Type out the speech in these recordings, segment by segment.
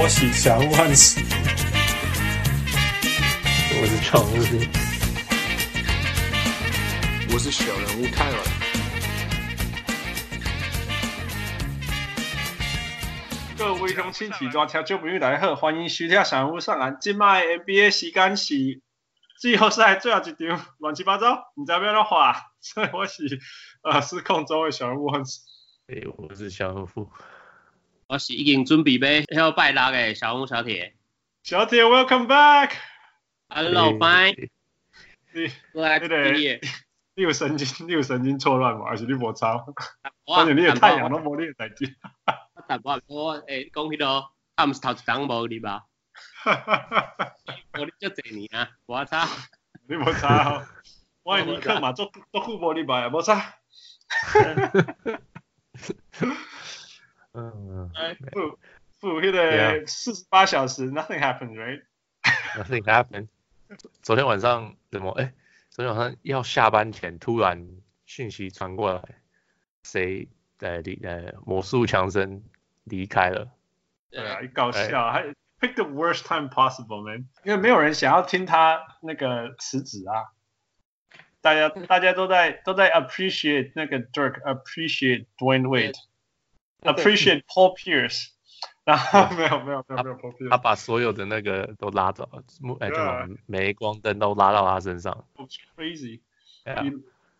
我是小人物汉斯，我是常务，我是小人物泰文。各位乡亲大家听众朋友大家好，欢迎收听小人物上岸。今麦 NBA 时间是季后赛最后一场，乱七八糟，唔知要怎画，所以我是呃失控中的小人物汉斯。哎，我是小人物。我是已经准备要拜六的小红小铁。小铁，Welcome back。Hello，Fine。你，你，你有神经，你有神经错乱吗？还是你无操？反正你有太阳都无你代志。但我我诶讲迄个，他毋是头一档无你吧？哈哈哈哈哈！我你足侪年啊，无操。你无操，我系尼克嘛，足足久无你吧，无差。嗯，负负迄个四十八小时，nothing happened，right？Nothing happened。昨天晚上怎么？哎，昨天晚上要下班前突然讯息传过来，谁在离呃魔术强森离开了？对啊，搞笑，还 pick the worst time possible man，因为没有人想要听他那个辞职啊。大家大家都在都在 appreciate 那个 Dirk，appreciate Dwayne Wade。Appreciate Paul Pierce，然后 没有没有没有没有 Paul Pierce，他把所有的那个都拉走了，哎，什么镁光灯都拉到他身上。Crazy，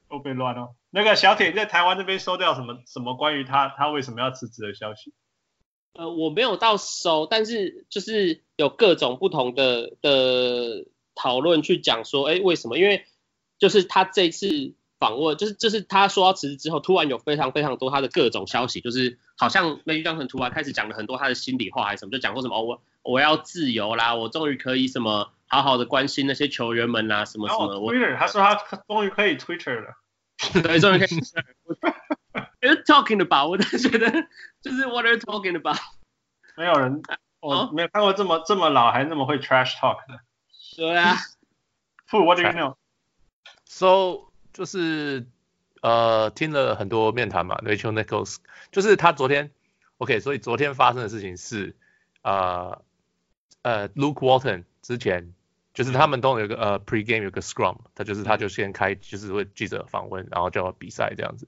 都被乱了。那个小铁在台湾这边收掉什么什么关于他他为什么要辞职的消息？呃，我没有到收，但是就是有各种不同的的讨论去讲说，哎，为什么？因为就是他这次。访问就是就是他说要辞职之后，突然有非常非常多他的各种消息，就是好像 Magic Johnson 突然开始讲了很多他的心里话还是什么，就讲过什么、哦、我我要自由啦，我终于可以什么好好的关心那些球员们啦，什么什么。哦、Twitter，他说他终于可以 Twitter 了。对，终于可以。What talking about？我都觉得就是 What are you talking about？没有人，我没有看过这么这么老还那么会 trash talk 的。对啊。Who？What do you know？So 就是呃听了很多面谈嘛，Rachel Nichols，就是他昨天，OK，所以昨天发生的事情是，呃呃 Luke Walton 之前就是他们都有个呃 pre-game 有个 scrum，他就是他就先开就是会记者访问，然后就要比赛这样子，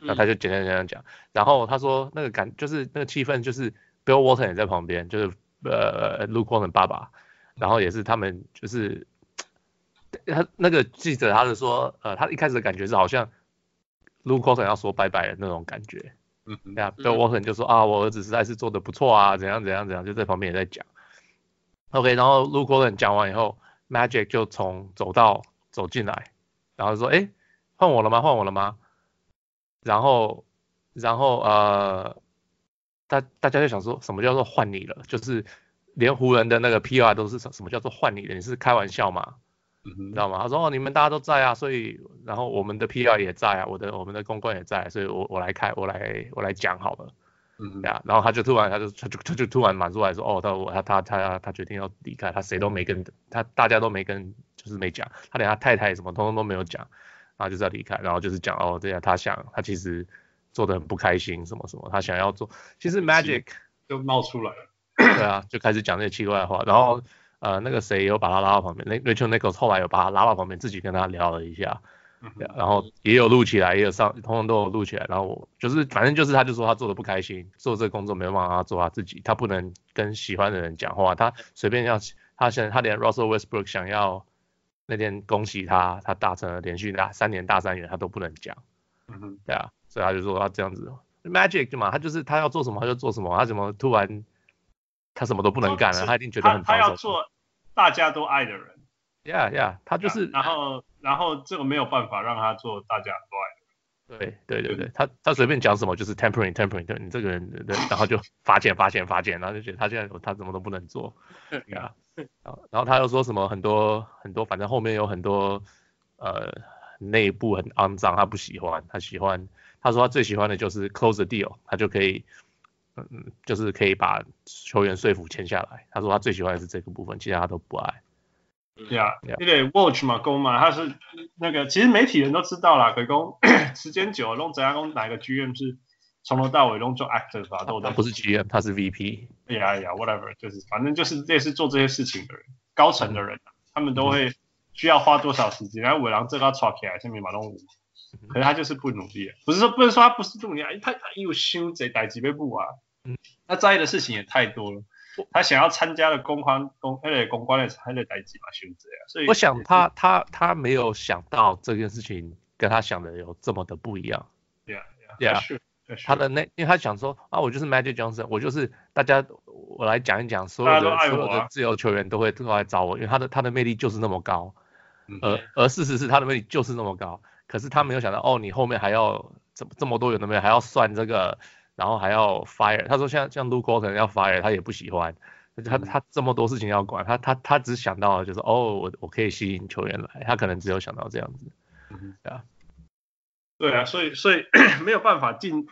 然后他就简单简单讲，然后他说那个感就是那个气氛就是 Bill Walton 也在旁边，就是呃 Luke Walton 爸爸，然后也是他们就是。他那个记者，他是说，呃，他一开始的感觉是好像 Luke Walton 要说拜拜的那种感觉，嗯嗯，对啊 Walton 就说啊，我儿子实在是做的不错啊，怎样怎样怎样，就在旁边也在讲。OK，然后 Luke Walton 讲完以后，Magic 就从走道走进来，然后说，哎，换我了吗？换我了吗？然后，然后呃，大大家就想说什么叫做换你了？就是连湖人的那个 PR 都是什什么叫做换你了？你是开玩笑吗？知道吗？他说哦，你们大家都在啊，所以然后我们的 PR 也在啊，我的我们的公关也在，所以我我来开，我来我来讲好了，嗯，对啊，然后他就突然他就他就他就突然满出来说，哦，他我他他他他决定要离开，他谁都没跟他大家都没跟就是没讲，他连他太太什么通通都没有讲，然后就是要离开，然后就是讲哦对啊他想他其实做的很不开心什么什么，他想要做，其实 Magic 就冒出来了，对啊，就开始讲那些奇怪的话，然后。呃，那个谁有把他拉到旁边，那 Rachel Nichols 后来有把他拉到旁边，自己跟他聊了一下，嗯、然后也有录起来，也有上，通通都有录起来。然后我就是，反正就是，他就说他做的不开心，做这个工作没办法他做他自己，他不能跟喜欢的人讲话，他随便要，他现他连 Russell Westbrook 想要那天恭喜他，他达成了连续大三年大三元，他都不能讲，对啊，所以他就说他这样子，Magic 嘛，他就是他要做什么他就做什么，他怎么突然。他什么都不能干了，他一定觉得很他，他要做大家都爱的人。Yeah, yeah，他就是。然后，然后这个没有办法让他做大家都爱的人。对，对，对，对，他他随便讲什么就是 tempering, tempering，你这个人，对，然后就罚钱，罚钱，罚钱，然后就觉得他现在他什么都不能做。对啊。然后他又说什么很多很多，反正后面有很多呃内部很肮脏，他不喜欢，他喜欢，他说他最喜欢的就是 close the deal，他就可以。嗯，就是可以把球员说服签下来。他说他最喜欢的是这个部分，其他他都不爱。对啊，因为 Watch 嘛，公嘛，他是那个，其实媒体人都知道啦。可以讲时间久了，弄怎样讲哪个 GM 是从头到尾弄做 actor 吧，都他不是 GM，他是 VP。哎呀呀，whatever，就是反正就是类似做这些事情的人，高层的人、啊，他们都会需要花多少时间。然后尾狼这个要吵起来，下面马龙五，可是他就是不努力，不是说不能说他不是不努力，他他有心贼逮几倍不啊？嗯，他在意的事情也太多了。他想要参加的公关公那个公关的还得逮几嘛，选择呀！所以我想他他他没有想到这件事情跟他想的有这么的不一样。Yeah yeah yeah。他的那，因为他想说啊，我就是 Magic Johnson，我就是大家，我来讲一讲，所有的、啊、所有的自由球员都会都来找我，因为他的他的魅力就是那么高，而而事实是他的魅力就是那么高，可是他没有想到哦，你后面还要这么这么多人的没有，还要算这个，然后还要 fire，他说像像 Luke Walton 要 fire，他也不喜欢，他他这么多事情要管，他他他只想到就是哦，我我可以吸引球员来，他可能只有想到这样子，对啊，对啊，所以所以 没有办法进。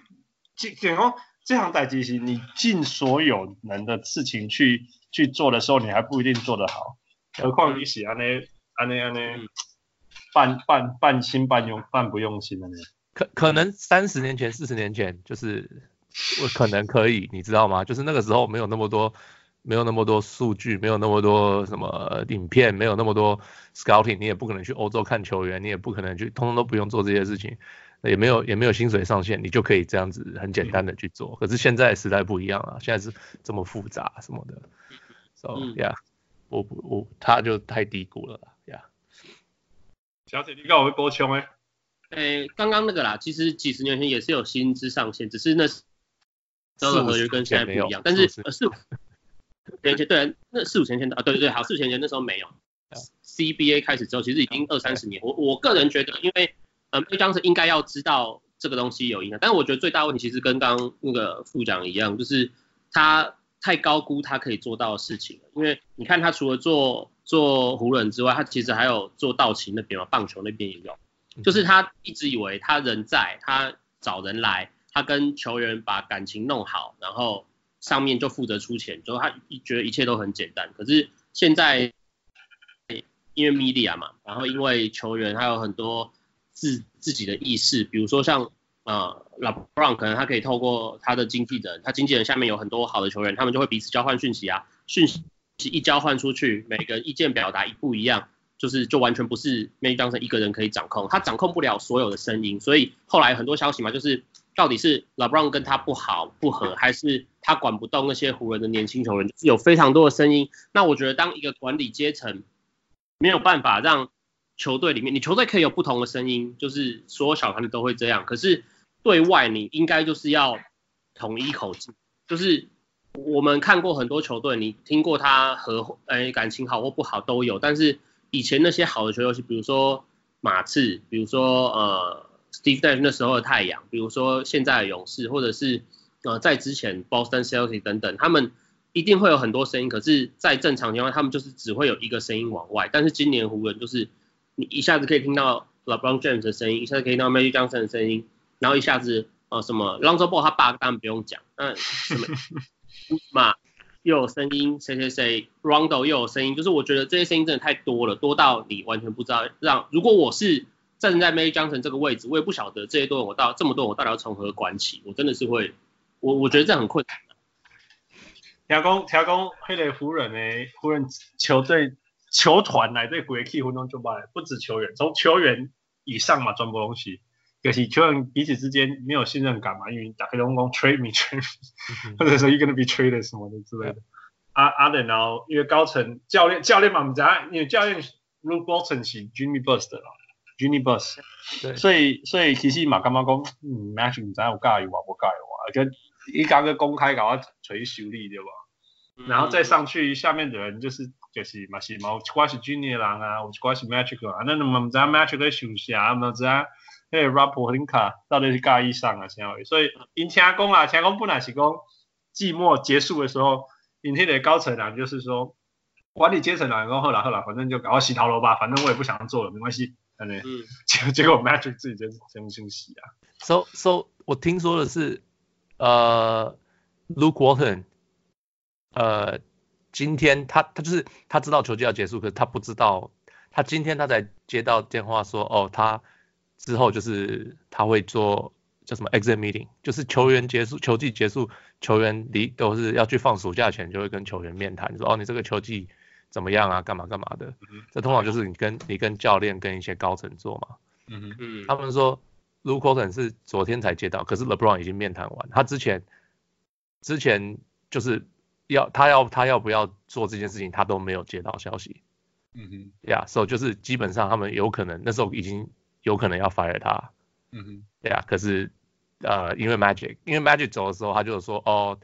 尽尽哦，这项代机是你尽所有能的事情去去做的时候，你还不一定做得好，何况你是安尼安尼安尼半半半心半用半不用心的呢？可可能三十年前、四十年前，就是我可能可以，你知道吗？就是那个时候没有那么多，没有那么多数据，没有那么多什么影片，没有那么多 scouting，你也不可能去欧洲看球员，你也不可能去，通通都不用做这些事情。也没有也没有薪水上限，你就可以这样子很简单的去做。可是现在时代不一样了，现在是这么复杂什么的，so yeah，我不我他就太低估了，yeah。小姐，你刚我会补充诶？诶，刚刚那个啦，其实几十年前也是有薪资上限，只是那时候的合约跟现在不一样。但是呃四五年前 对，那四五年前的啊，对对对，好四五年前那时候没有。CBA 开始之后，其实已经二三十年。我我个人觉得，因为嗯，当时应该要知道这个东西有影响，但是我觉得最大问题其实跟刚刚那个副讲一样，就是他太高估他可以做到的事情了。因为你看他除了做做湖人之外，他其实还有做道奇那边嘛，棒球那边也有。就是他一直以为他人在，他找人来，他跟球员把感情弄好，然后上面就负责出钱，就他觉得一切都很简单。可是现在因为 media 嘛，然后因为球员还有很多。自自己的意识，比如说像呃，LeBron 可能他可以透过他的经纪人，他经纪人下面有很多好的球员，他们就会彼此交换讯息啊，讯息一交换出去，每个意见表达一不一样，就是就完全不是 m a g i Johnson 一个人可以掌控，他掌控不了所有的声音，所以后来很多消息嘛，就是到底是 LeBron 跟他不好不合，还是他管不动那些湖人的年轻球员，有非常多的声音。那我觉得当一个管理阶层没有办法让球队里面，你球队可以有不同的声音，就是所有小团队都会这样。可是对外，你应该就是要统一口径。就是我们看过很多球队，你听过他和哎感情好或不好都有。但是以前那些好的球队，比如说马刺，比如说呃 Steve Nash 那时候的太阳，比如说现在的勇士，或者是呃在之前 Boston Celtics 等等，他们一定会有很多声音。可是，在正常情况下，他们就是只会有一个声音往外。但是今年湖人就是。你一下子可以听到 LeBron James 的声音，一下子可以听到 Magic Johnson 的声音，然后一下子呃什么 Lonzo Ball 他爸当然不用讲，嗯什么 嘛又有声音，谁谁谁 Rondo 又有声音，就是我觉得这些声音真的太多了，多到你完全不知道让如果我是站在 Magic Johnson 这个位置，我也不晓得这些多人我到这么多我到底要从何管起，我真的是会我我觉得这很困难。听讲听讲，迄个湖人的湖人球队。球团来对鬼气互动就罢了，不止球员，从球员以上嘛，全部东西，就是球员彼此之间没有信任感嘛，因为打开龙宫 trade me trade me，或者说 you gonna be traded 什么的之类的。啊啊，然后因为高层教练教练嘛，我们讲，因为教练 Luke Walton 是 Jimmy Buss 的啦，Jimmy Buss，所以所以其实嘛，感觉讲，嗯，Magic 唔知有加油啊，我加油啊，就一刚个公开搞我锤修理对吧？然后再上去，下面的人就是就是嘛是嘛，有一寡是 Junior 人啊，有一寡是 Magic 啊，那你们唔知 Magic 在休息啊，唔知啊，那 Rob Pelinka 到底是介意上啊，啥位？所以因听讲啊，听讲本来是讲季末结束的时候，因迄个高层人就是说，管理阶层人讲好啦好啦，反正就搞我洗头了吧，反正我也不想做了，没关系，反正 结结果 Magic 自己就先休息啊。So so 我听说的是，呃，Luke Walton。呃，今天他他就是他知道球季要结束，可是他不知道，他今天他才接到电话说，哦，他之后就是他会做叫什么 exit meeting，就是球员结束球季结束，球员离都是要去放暑假前就会跟球员面谈，说哦你这个球季怎么样啊，干嘛干嘛的。嗯、这通常就是你跟你跟教练跟一些高层做嘛。嗯嗯。他们说 Luke Walton 是昨天才接到，可是 LeBron 已经面谈完，他之前之前就是要他要他要不要做这件事情，他都没有接到消息。嗯哼。呀，所以就是基本上他们有可能那时候已经有可能要 fire 他。嗯哼。对啊，可是。呃，因为 Magic，因为 Magic 走的时候，他就说，哦，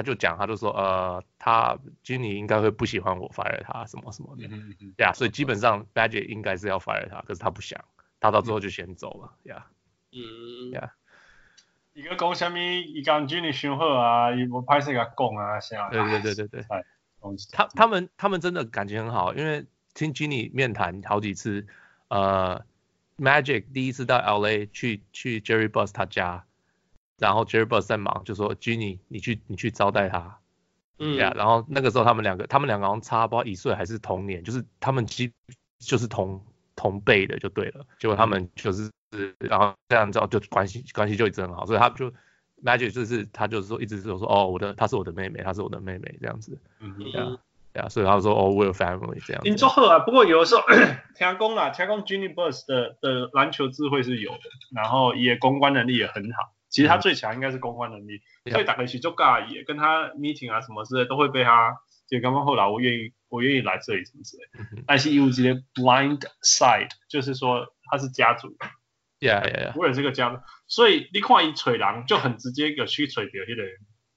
他就讲，他就说，呃，他 Jenny 应该会不喜欢我 fire 他什么什么的，对啊、mm hmm. yeah，所以基本上 Magic 应该是要 fire 他，可是他不想，他到最后就先走了，呀，嗯，呀，一个讲什么，一讲 Ginny 凶好啊，一我拍摄个讲啊，啥，对对对对对，他他们他们真的感情很好，因为听 Ginny 面谈好几次，呃。Magic 第一次到 LA 去去 Jerry Buss 他家，然后 Jerry Buss 在忙，就说 Ginny 你去你去招待他，嗯，呀，然后那个时候他们两个他们两个好像差不多一岁还是同年，就是他们基就是同同辈的就对了，结果他们就是然后这样之后就关系关系就一直很好，所以他就 Magic 就是他就是说一直是说哦我的她是我的妹妹，她是我的妹妹这样子，嗯嗯。对啊，所以他说哦，we're family 这样。你做好啊，不过有的时候天公啦，听讲 Jeanie Buss 的的篮球智慧是有的，然后也公关能力也很好。其实他最强应该是公关能力，嗯、所以打个起就尬也跟他 meeting 啊什么之类都会被他就刚刚后来我愿意我愿意来这里什么之类。但是有这些 blind side，就是说他是家族，yeah yeah yeah，我也是个家族，所以你看一锤狼就很直接有去锤掉那个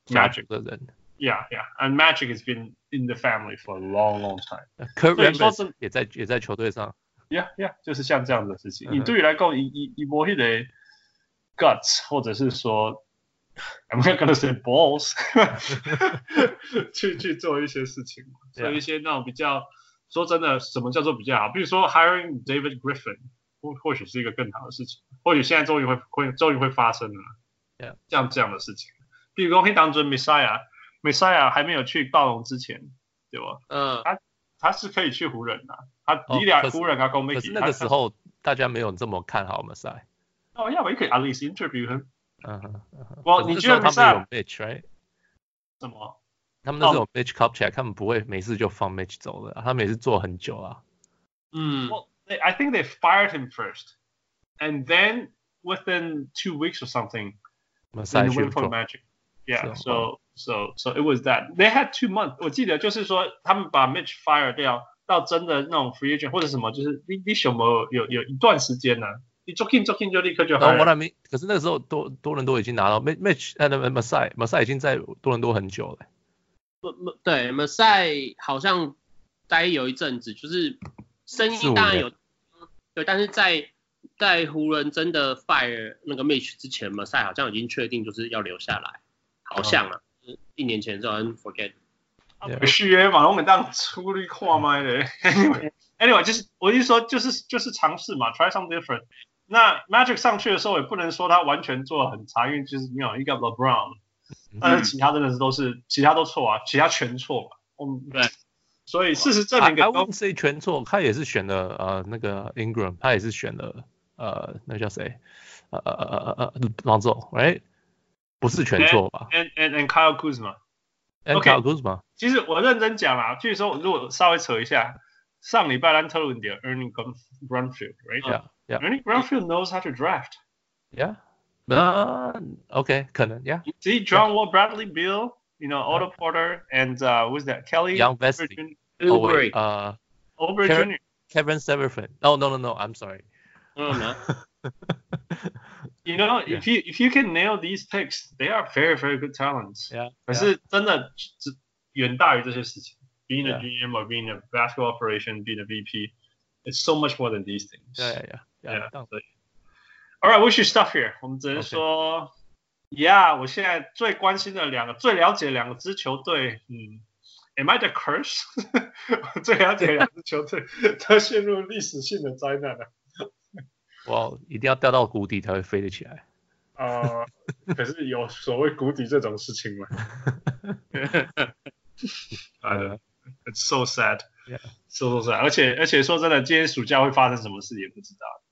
Magic 的人。Yeah, yeah, and Magic has been in the family for a long, long time. Kurt Rambis 也在也在球队上。Yeah, yeah，就是像这样的事情。你对于来讲，一一一波一的 guts，或者是说，I'm not gonna say balls，去去做一些事情，做一些那种比较，说真的，什么叫做比较好？比如说 hiring David Griffin，或或许是一个更好的事情，或许现在终于会会终于会发生了。Yeah，这样这样的事情。比如说可以当做 Messiah。Messiah 还没有去暴龙之前，对吧？嗯，他他是可以去湖人的，他你俩湖人啊，公可是那个时候大家没有这么看好 Messiah。哦，要不可以 at least interview him。嗯哼，我你觉得 Messiah 有 Mitch right？什么？他们那时候 Mitch Kupchak，他们不会每次就放 Mitch 走的，他们也是做很久啊。嗯，Well, I think they fired him first, and then within two weeks or something, Messiah went for Magic. Yeah, so. So so it was that they had two months。我记得就是说他们把 Mitch fire 掉，到真的那种 free agent 或者什么，就是你你什么有有一段时间呢、啊？ 你 joking joking 就立刻就好。我那边可是那个时候多多伦多已经拿到 Mitch 呃 Masai Masai 已经在多伦多很久了。不对 Masai 好像待有一阵子，就是生意当然有，对，但是在在湖人真的 fire 那个 match 之前，Masai 好像已经确定就是要留下来，好像啊。一年前就 forget，不是诶，马龙每当出力跨麦的。Anyway，anyway，就是我意思说，就是就是尝试嘛，try something different。那 Magic 上去的时候，也不能说他完全做的很差，因为就是没有一个 LeBron，但是其他真的是都是，其他都错啊，其他全错嘛。嗯，对。所以事实证明，他不是全错，他也是选了呃那个 Ingram，他也是选了呃那个叫谁？呃呃呃呃呃 Lonzo，right？不是全错吧？And and and Kyle Kuzma。And Kyle Kuzma。其实我认真讲啊，据说如果稍微扯一下，上礼拜咱讨论点 Ernie Brunfield，right？Yeah，yeah。Ernie Brunfield knows how to draft。Yeah。Uh, OK，可能，Yeah。See John Wall, Bradley Beal, you know Otto Porter and uh, who's that? Kelly Young Vesey. Oubre. Uh, Oubre Jr. Kevin Severfin. Oh no no no, I'm sorry. Oh no. You know, yeah. if you if you can nail these picks, they are very very good talents. Yeah. 可是真的只远大于这些事情。Being a GM or being a basketball operation, being a VP, it's so much more than these things. Yeah, yeah, yeah. Yeah. All right, we should stop here. 我们只能说，Yeah，我现在最关心的两个、最了解两个支球队，嗯，Am I the curse？最了解两支球队，它陷入历史性的灾难了。哇一定要掉到谷底才会飞得起来。啊，可是有所谓谷底这种事情吗？啊，It's so sad，so so sad。而且而且说真的，今年暑假会发生什么事也不知道。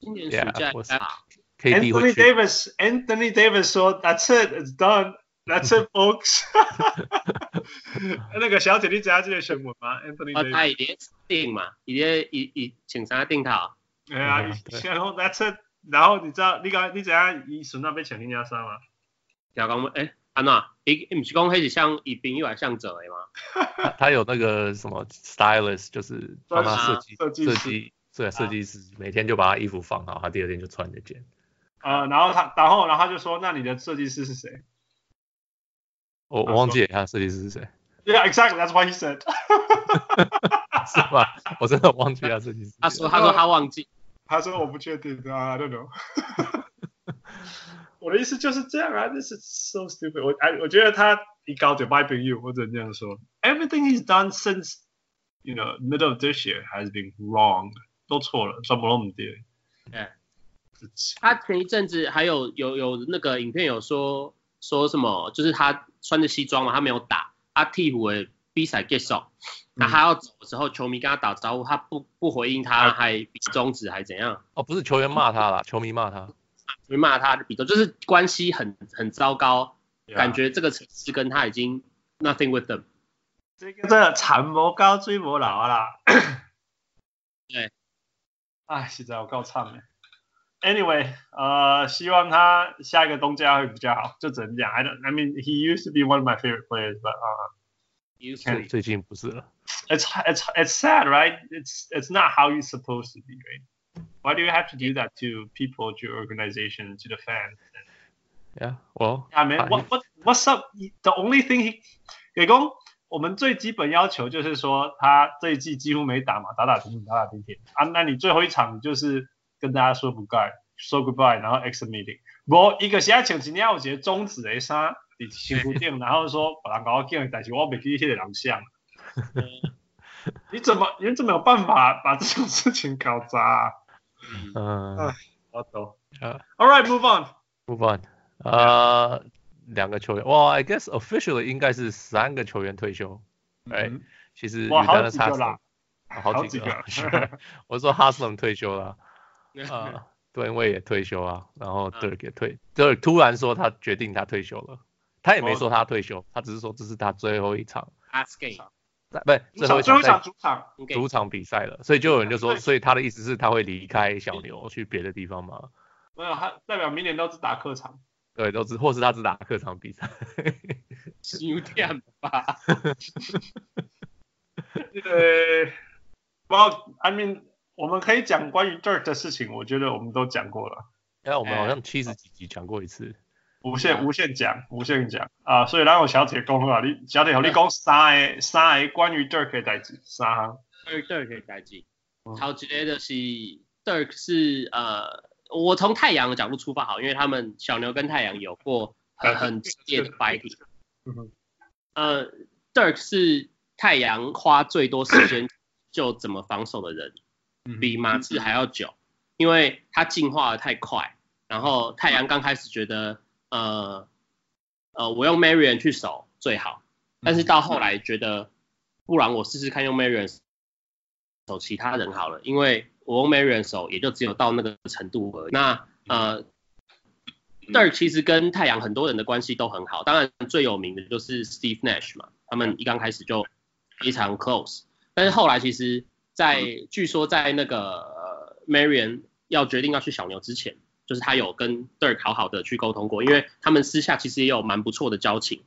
今年暑假 KD 会 Anthony。Davis Anthony Davis 说 That's it, it's done. That's it, folks。那个小姐，你知道这个新闻吗？Anthony 哦，Davis。他已经定嘛，已经已已请啥定好？哎呀，然后 That's it，然后你知道你讲你知道伊顺那被抢人家啥吗？条讲哎，安娜，伊伊唔是讲迄是像以朋友来向者的吗？他他有那个什么 stylist，就是帮他设计设计师设计，对，设计师每天就把他衣服放好，他第二天就穿这件。呃，然后他，然后，然后他就说，那你的设计师是谁我我忘记了他设计师是谁，？Yeah, exactly. That's what he said. 是吧？我真的忘记他设计师。他说他说他忘记，他说我不确定啊，I don't know。我的意思就是这样啊，This is so stupid 我。我哎，我觉得他一高嘴巴朋友，或者这样说，Everything he's done since you know middle of this year has been wrong，都错了，全部都唔对。对他前一阵子还有有有那个影片有说说什么，就是他穿着西装嘛，他没有打，他替补的比赛结束，那他要走的时候，球迷跟他打招呼，他不不回应他，还比中指还怎样？哦，不是球员骂他啦，球迷骂他。球迷骂他的比中，就是关系很很糟糕，Yeah 感觉这个城市跟他已经 nothing with them。这个真的产魔高追无老啊啦。对。哎，现在我够唱了。Anyway，呃，希望他下一个东家会比较好，就只能讲。I don't, I mean, he used to be one of my favorite players, but uh, Usually 最近不是了。 it's it's it's sad, right? It's it's not how you're supposed to be, right? Why do you have to do that to people, to your organization, to the fans? Yeah, well, Yeah, man. What what what's up? The only thing he 给公， 我们最基本要求就是说，他这一季几乎没打嘛，打打停停，打打停停啊。那你最后一场就是跟大家说不该，说 goodbye，然后 exit meeting。我，一个现在请今天我觉得终止的啥，你辛苦定，然后说把他搞到这但是我没记得人像。你怎么你怎么有办法把这种事情搞砸啊？嗯、哎我懂。呃 All right, move on.，move on，呃，两个球员，哇，I guess officially 应该是三个球员退休，哎、嗯其实哇，好 Udonis 几个啦，啊好几个，好几个。我说 Haslem 退休了，啊，段位也退休啊，然后 Dirk 也退，Dirk 突然说他决定他退休了，他也没说他退休，他只是说这是他最后一场。不是最后一场主场。主场比赛了，所以就有人就说，所以他的意思是他会离开小牛去别的地方吗？没有，他代表明年都是打客场。对，都是，或是他只打客场比赛。有点吧。呃，不，I mean，我们可以讲关于 Dirk 的事情，我觉得我们都讲过了，因为我们好像七十几集讲过一次。无限无限讲，无限讲啊，所以咱有小铁讲啊，你小铁和你讲三个三个关于 Dirk 的代志，三项。Dirk Dirk 可以改记嗯，好之类的是 Dirk 是呃，我从太阳的角度出发好，因为他们小牛跟太阳有过很很激烈的 fighting。嗯哼呃，Dirk 是太阳花最多时间就怎么防守的人，嗯比马刺还要久，因为他进化的太快。然后太阳刚开始觉得，呃呃，我用 Marion 去守最好，但是到后来觉得，不然我试试看用 Marion 守其他人好了，因为我用 Marion 守也就只有到那个程度而已。那呃。Dirk 其实跟太阳很多人的关系都很好，当然最有名的就是 Steve Nash 嘛，他们一刚开始就非常 close，但是后来其实在，在据说在那个、呃、Marion 要决定要去小牛之前，就是他有跟 Dirk 好好的去沟通过，因为他们私下其实也有蛮不错的交情，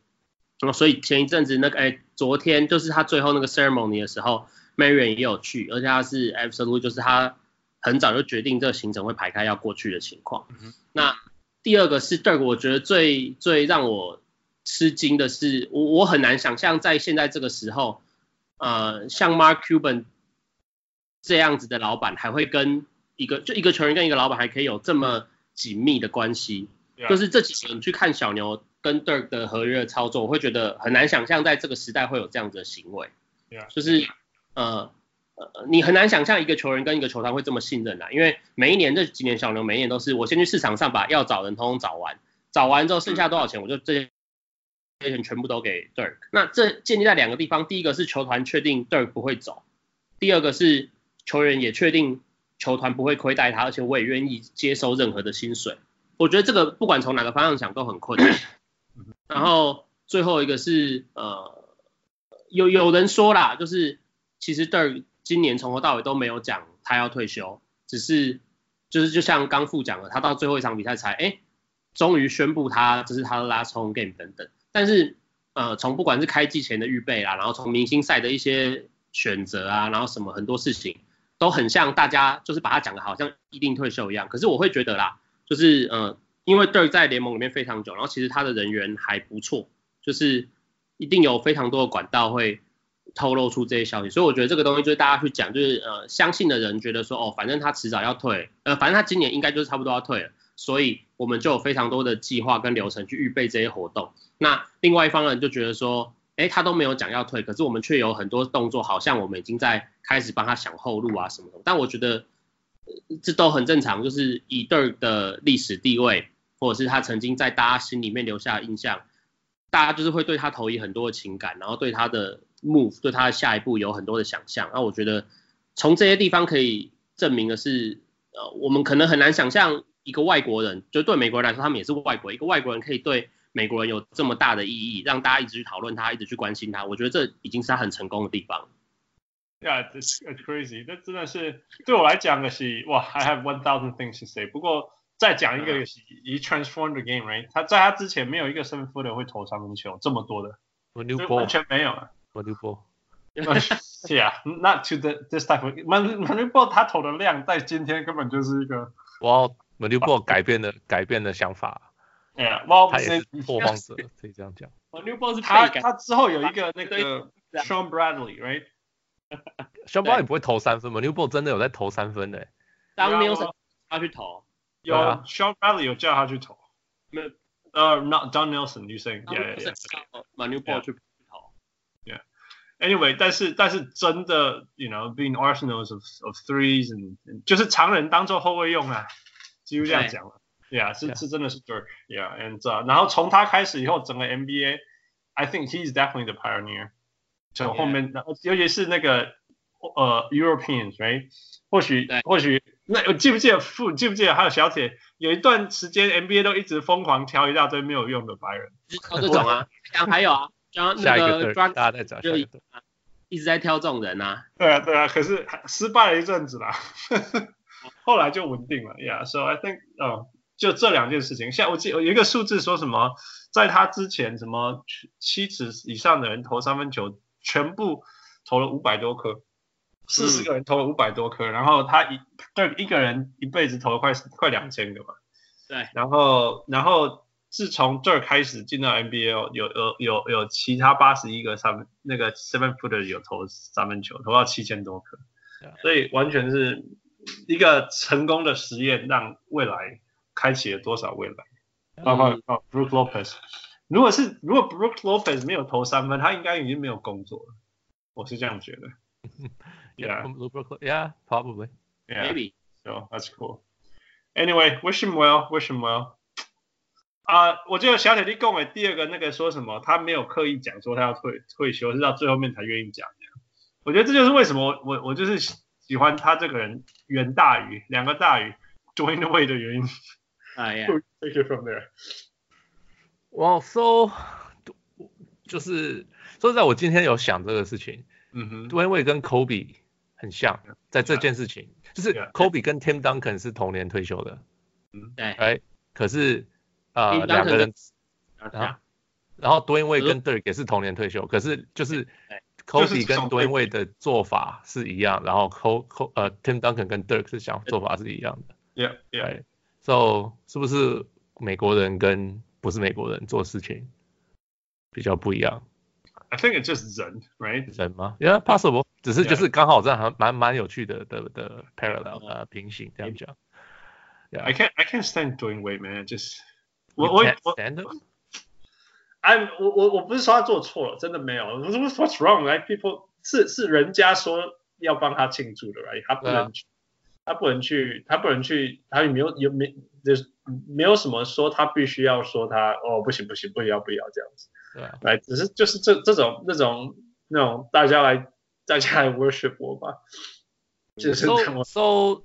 那嗯，所以前一阵子那个哎，昨天就是他最后那个 ceremony 的时候，Marion 也有去，而且他是 absolute 就是他很早就决定这个行程会排开要过去的情况，那。第二个是 Dirk，我觉得最最让我吃惊的是，我我很难想象在现在这个时候，呃，像 Mark Cuban 这样子的老板还会跟一个就一个球员跟一个老板还可以有这么紧密的关系，就是这几年去看小牛跟 Dirk 的合约操作，我会觉得很难想象在这个时代会有这样子的行为，就是呃。呃，你很难想象一个球员跟一个球团会这么信任啊，因为每一年这几年小牛每一年都是我先去市场上把要找人通通找完，找完之后剩下多少钱，我就这些钱全部都给 Dirk。那这建立在两个地方，第一个是球团确定 Dirk 不会走，第二个是球员也确定球团不会亏待他，而且我也愿意接收任何的薪水，我觉得这个不管从哪个方向想都很困难。然后最后一个是呃，有有人说啦，就是其实 Dirk 今年从头到尾都没有讲他要退休，只是就是就像刚副讲的，他到最后一场比赛才哎，终于宣布他这是他的 last home game 等等。但是呃，从不管是开季前的预备啦，然后从明星赛的一些选择啊，然后什么很多事情都很像大家就是把他讲的好像一定退休一样。可是我会觉得啦，就是呃。因为 Dirk 在联盟里面非常久，然后其实他的人缘还不错，就是一定有非常多的管道会透露出这些消息，所以我觉得这个东西就是大家去讲，就是呃相信的人觉得说哦，反正他迟早要退，呃反正他今年应该就是差不多要退了，所以我们就有非常多的计划跟流程去预备这些活动。那另外一方人就觉得说，哎他都没有讲要退，可是我们却有很多动作，好像我们已经在开始帮他想后路啊什么的。但我觉得这都很正常，就是以对的历史地位。或者是他曾经在大家心里面留下印象，大家就是会对他投以很多的情感，然后对他的 move，对他的下一步有很多的想象。那我觉得从这些地方可以证明的是，呃，我们可能很难想象一个外国人，就对美国人来说，他们也是外国，一个外国人可以对美国人有这么大的意义，让大家一直去讨论他，一直去关心他。我觉得这已经是他很成功的地方。Yeah, it's crazy。这真的是对我来讲的是，哇，I have one thousand things to say。不过。再讲一个游戏，以 transform the game，right？他在他之前没有一个 seven footer 会投三分球这么多的，完全没有啊。Manute Bol，是啊，not to the this type of Manute Bol 他投的量在今天根本就是一个，哇，Manute Bol 改变了改变了想法。哎呀，哇，他也是拓荒者，可以这样讲。Manute Bol 是他他之后有一个那个 Sean Bradley，right？Sean Bradley 不会投三分，Manute Bol 真的有在投三分的。当没有他去投。有 Sean Bradley 有叫他去投，没呃，not Don Nelson，you saying？Yeah yeah yeah。Manute Bol 去投。Yeah。Anyway，但是但是真的，you know，being arsenals of of threes and 就是常人当做后卫用啊，几乎这样讲了。Yeah，是是真的是 Dirk。Yeah，and 然后从他开始以后，整个 NBA，I think he's definitely the pioneer。就后面，尤其是那个呃 Europeans，right？或许或许。那我记不记得副？记不记得还有小铁有一段时间 NBA 都一直疯狂挑一大堆没有用的白人。哦，这种啊，还有啊， 像那个 Drag 大家在找，就一直在挑这种人啊。对啊，对啊，可是失败了一阵子啦，后来就稳定了。Yeah，so I think，哦，就这两件事情。像我记有一个数字说什么，在他之前什么七尺以上的人投三分球，全部投了五百多颗。四十个人投了五百多颗，然后他一对一个人一辈子投了快快两千个吧。对，然后然后自从这儿开始进到 NBA，有有有有其他八十一个三分那个 seven footer 有投三分球，投到七千多颗，所以完全是一个成功的实验，让未来开启了多少未来。包括哦，Brook Lopez，如果是如果 Brook Lopez 没有投三分，他应该已经没有工作了，我是这样觉得。Yeah. Yeah, probably. Yeah. Maybe. So that's cool. Anyway, wish him well. Wish him well. 啊、uh,，我觉得小铁弟讲的第二个那个说什么，他没有刻意讲说他要退退休，是到最后面才愿意讲。我觉得这就是为什么我我我就是喜欢他这个人远大于两个大于 Dwyane Wade 的原因。哎呀，Take it from there. Well, so 就是说实在，我今天有想这个事情。嗯哼，Dwyane Wade 跟 Kobe。很像，在这件事情，就是 Kobe 跟 Tim Duncan 是同年退休的，嗯，对，哎，可是呃两个人，啊，然后 Dwyane Wade 跟 Dirk 也是同年退休，可是就是 Kobe 跟 Dwyane Wade 的做法是一样，然后 Co Co 呃 Tim Duncan 跟 Dirk 是想做法是一样的，Yeah Yeah，So 是不是美国人跟不是美国人做事情比较不一样？I think it's just 人，right？人吗？Yeah, possible。只是就是刚好这样，还蛮蛮有趣的的的 parallel 啊平行这样讲。Yeah, I can't I can't stand Dwyane Wade, man. Just 我我我 I'm 我我我不是说他做错了，真的没有。What's wrong? Like people 是是人家说要帮他庆祝的，right？他不能去，他不能去，他不能去，他也没有有没就是没有什么说他必须要说他哦不行不行不要不要这样子。对啊，来，只是就是这这种那种那种大家来大家来 worship 我吧，就是 so, so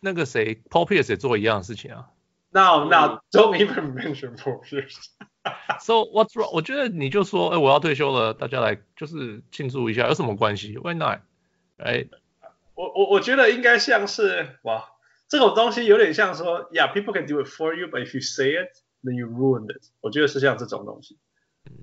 那个谁 Paul Pierce 也做一样的事情啊。No, no, don't even mention four years. So what's wrong？我觉得你就说，哎，我要退休了，大家来就是庆祝一下，有什么关系？Why not？哎，我我我觉得应该像是哇，这种东西有点像说，Yeah，people can do it for you, but if you say it, then you ruined it。我觉得是像这种东西。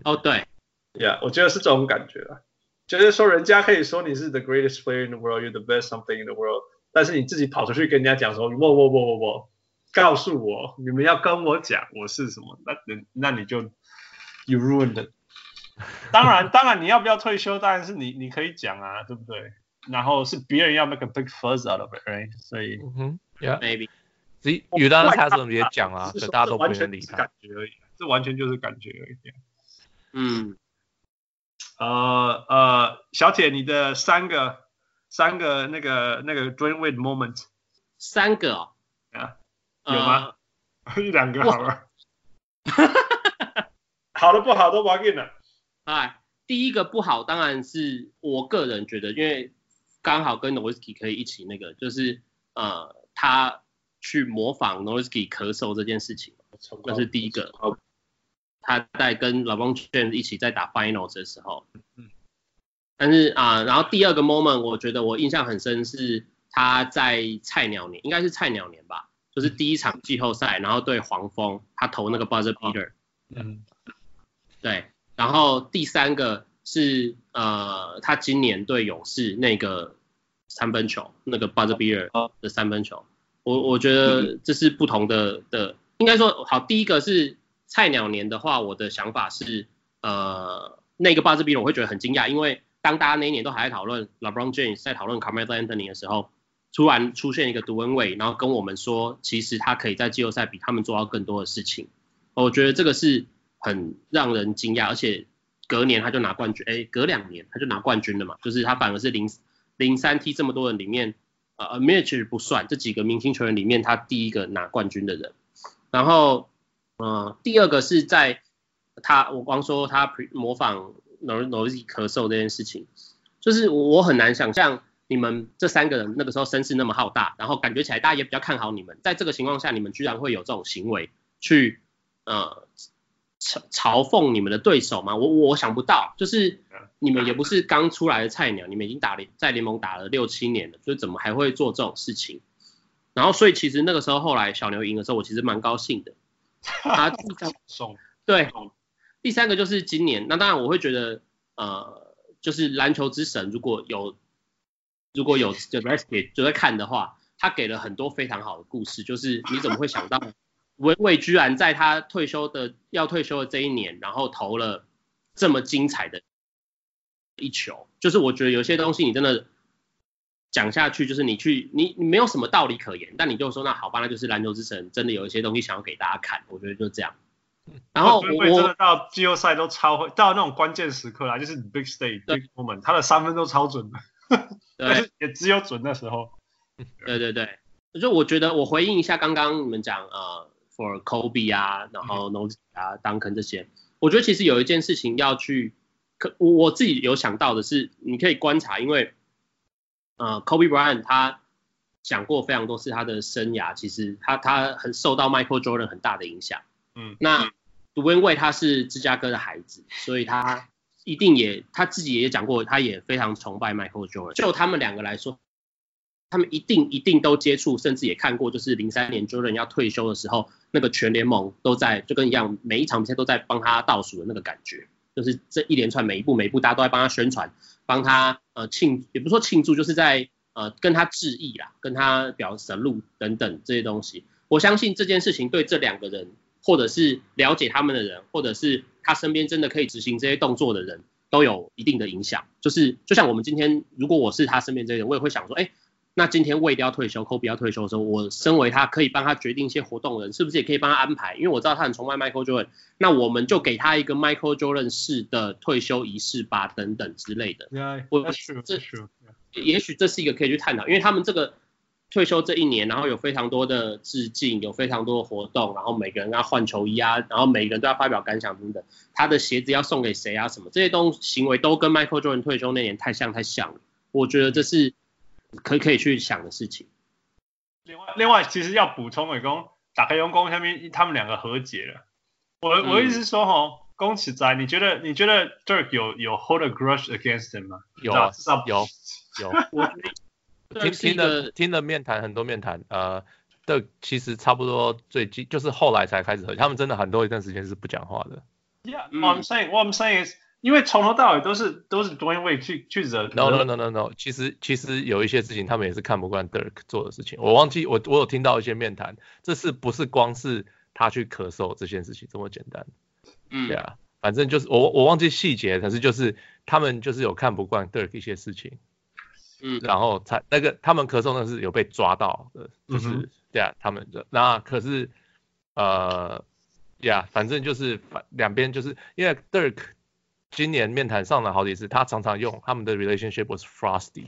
哦，对，Yeah，我觉得是这种感觉啊，就是说人家可以说你是 the greatest player in the world, you're the best something in the world，但是你自己跑出去跟人家讲说，我我我我我。 告诉我，你们要跟我讲我是什么，那那你就 you ruined。当然，当然你要不要退休，当然是你你可以讲啊，对不对？然后是别人要 make a big fuss out of it，right？所以，嗯哼，yeah，maybe。所以有的人他是也讲啊，可大家都不愿理他。感觉而已，这完全就是感觉而已。嗯，呃呃，小铁，你的三个三个那个那个 Dwyane Wade moment，三个哦，啊。有吗？呃、一两个好了。好的不好都玩给了。哎，第一个不好当然是我个人觉得，因为刚好跟 Nowitzki 可以一起那个，就是呃他去模仿 Nowitzki 咳嗽这件事情，那是第一个。他在跟 LeBron James 一起在打 Finals 的时候。嗯但是啊、呃，然后第二个 moment 我觉得我印象很深是他在菜鸟年，应该是菜鸟年吧。就是第一场季后赛，然后对黄蜂，他投那个 buzzer beater，嗯，对，然后第三个是呃，他今年对勇士那个三分球，那个 buzzer beater 的三分球，我我觉得这是不同的的，应该说好，第一个是菜鸟年的话，我的想法是呃，那个 buzzer beater 我会觉得很惊讶，因为当大家那一年都还在讨论 LeBron James 在讨论 Carmelo Anthony 的时候。突然出现一个独恩卫，然后跟我们说，其实他可以在季后赛比他们做到更多的事情。我觉得这个是很让人惊讶，而且隔年他就拿冠军，哎，隔两年他就拿冠军了嘛，就是他反而是零零三 T 这么多人里面，呃，Mitch 不算这几个明星球员里面他第一个拿冠军的人。然后，呃，第二个是在他我光说他模仿 Nowitzki 咳嗽这件事情，就是我很难想象。你们这三个人那个时候声势那么浩大，然后感觉起来大家也比较看好你们，在这个情况下，你们居然会有这种行为去呃嘲嘲讽你们的对手吗？我我想不到，就是你们也不是刚出来的菜鸟，你们已经打联在联盟打了六七年了，所以怎么还会做这种事情？然后所以其实那个时候后来小牛赢的时候，我其实蛮高兴的。啊，第三对，第三个就是今年，那当然我会觉得呃，就是篮球之神如果有。如果有就在就在看的话，他给了很多非常好的故事。就是你怎么会想到韦韦居然在他退休的要退休的这一年，然后投了这么精彩的一球？就是我觉得有些东西你真的讲下去，就是你去你你没有什么道理可言，但你就说那好吧，那就是篮球之神真的有一些东西想要给大家看。我觉得就这样。然后我真的到季后赛都超会，到那种关键时刻啦，就是 big stage big moment，他的三分都超准的。对，也只有准那时候。对对对，就我觉得我回应一下刚刚你们讲呃，for Kobe 啊，然后 Nowitzki 啊，Duncan 这些，我觉得其实有一件事情要去，可我我自己有想到的是，你可以观察，因为呃，Kobe Bryant 他讲过非常多次他的生涯，其实他他很受到 Michael Jordan 很大的影响。嗯，那 Dwyane Wade 他是芝加哥的孩子，所以他。一定也他自己也讲过，他也非常崇拜 Michael Jordan。就他们两个来说，他们一定一定都接触，甚至也看过，就是零三年 Jordan 要退休的时候，那个全联盟都在就跟一样，每一场比赛都在帮他倒数的那个感觉，就是这一连串每一步每一步，大家都在帮他宣传，帮他呃庆，也不说庆祝，就是在呃跟他致意啦，跟他表 salute 等等这些东西。我相信这件事情对这两个人，或者是了解他们的人，或者是。他身边真的可以执行这些动作的人都有一定的影响，就是就像我们今天，如果我是他身边这些人，我也会想说，哎，那今天魏要退休，科比要退休的时候，我身为他可以帮他决定一些活动的人，是不是也可以帮他安排？因为我知道他很崇拜 Michael Jordan，那我们就给他一个 Michael Jordan 式的退休仪式吧，等等之类的。我这也许这是一个可以去探讨，因为他们这个。退休这一年，然后有非常多的致敬，有非常多的活动，然后每个人要换球衣啊，然后每个人都要发表感想等等。他的鞋子要送给谁啊？什么这些东行为都跟 Michael Jordan 退休那年太像太像了。我觉得这是可以可以去想的事情。另外，另外其实要补充一个打开用工下面他们两个和解了。我我意思是说哈，宫崎仔，你觉得你觉得 Dirk 有有 hold a grudge against him 吗？有啊，有有。听听了听了面谈很多面谈，呃，Dirk 其实差不多最近就是后来才开始和，他们真的很多一段时间是不讲话的。Yeah，what I'm saying what I'm saying is 因为从头到尾都是都是 Dwyane Wade 去去惹。No no no no no，其实其实有一些事情他们也是看不惯 Dirk 做的事情。我忘记我我有听到一些面谈，这是不是光是他去咳嗽这件事情这么简单？嗯，对啊，反正就是我我忘记细节，可是就是他们就是有看不惯 Dirk 一些事情。嗯，然后才那个他们咳嗽那是有被抓到的，就是、嗯、对啊，他们的。那可是呃呀，yeah, 反正就是反两边就是因为 Dirk。今年面谈上了好几次，他常常用他们的 relationship was frosty，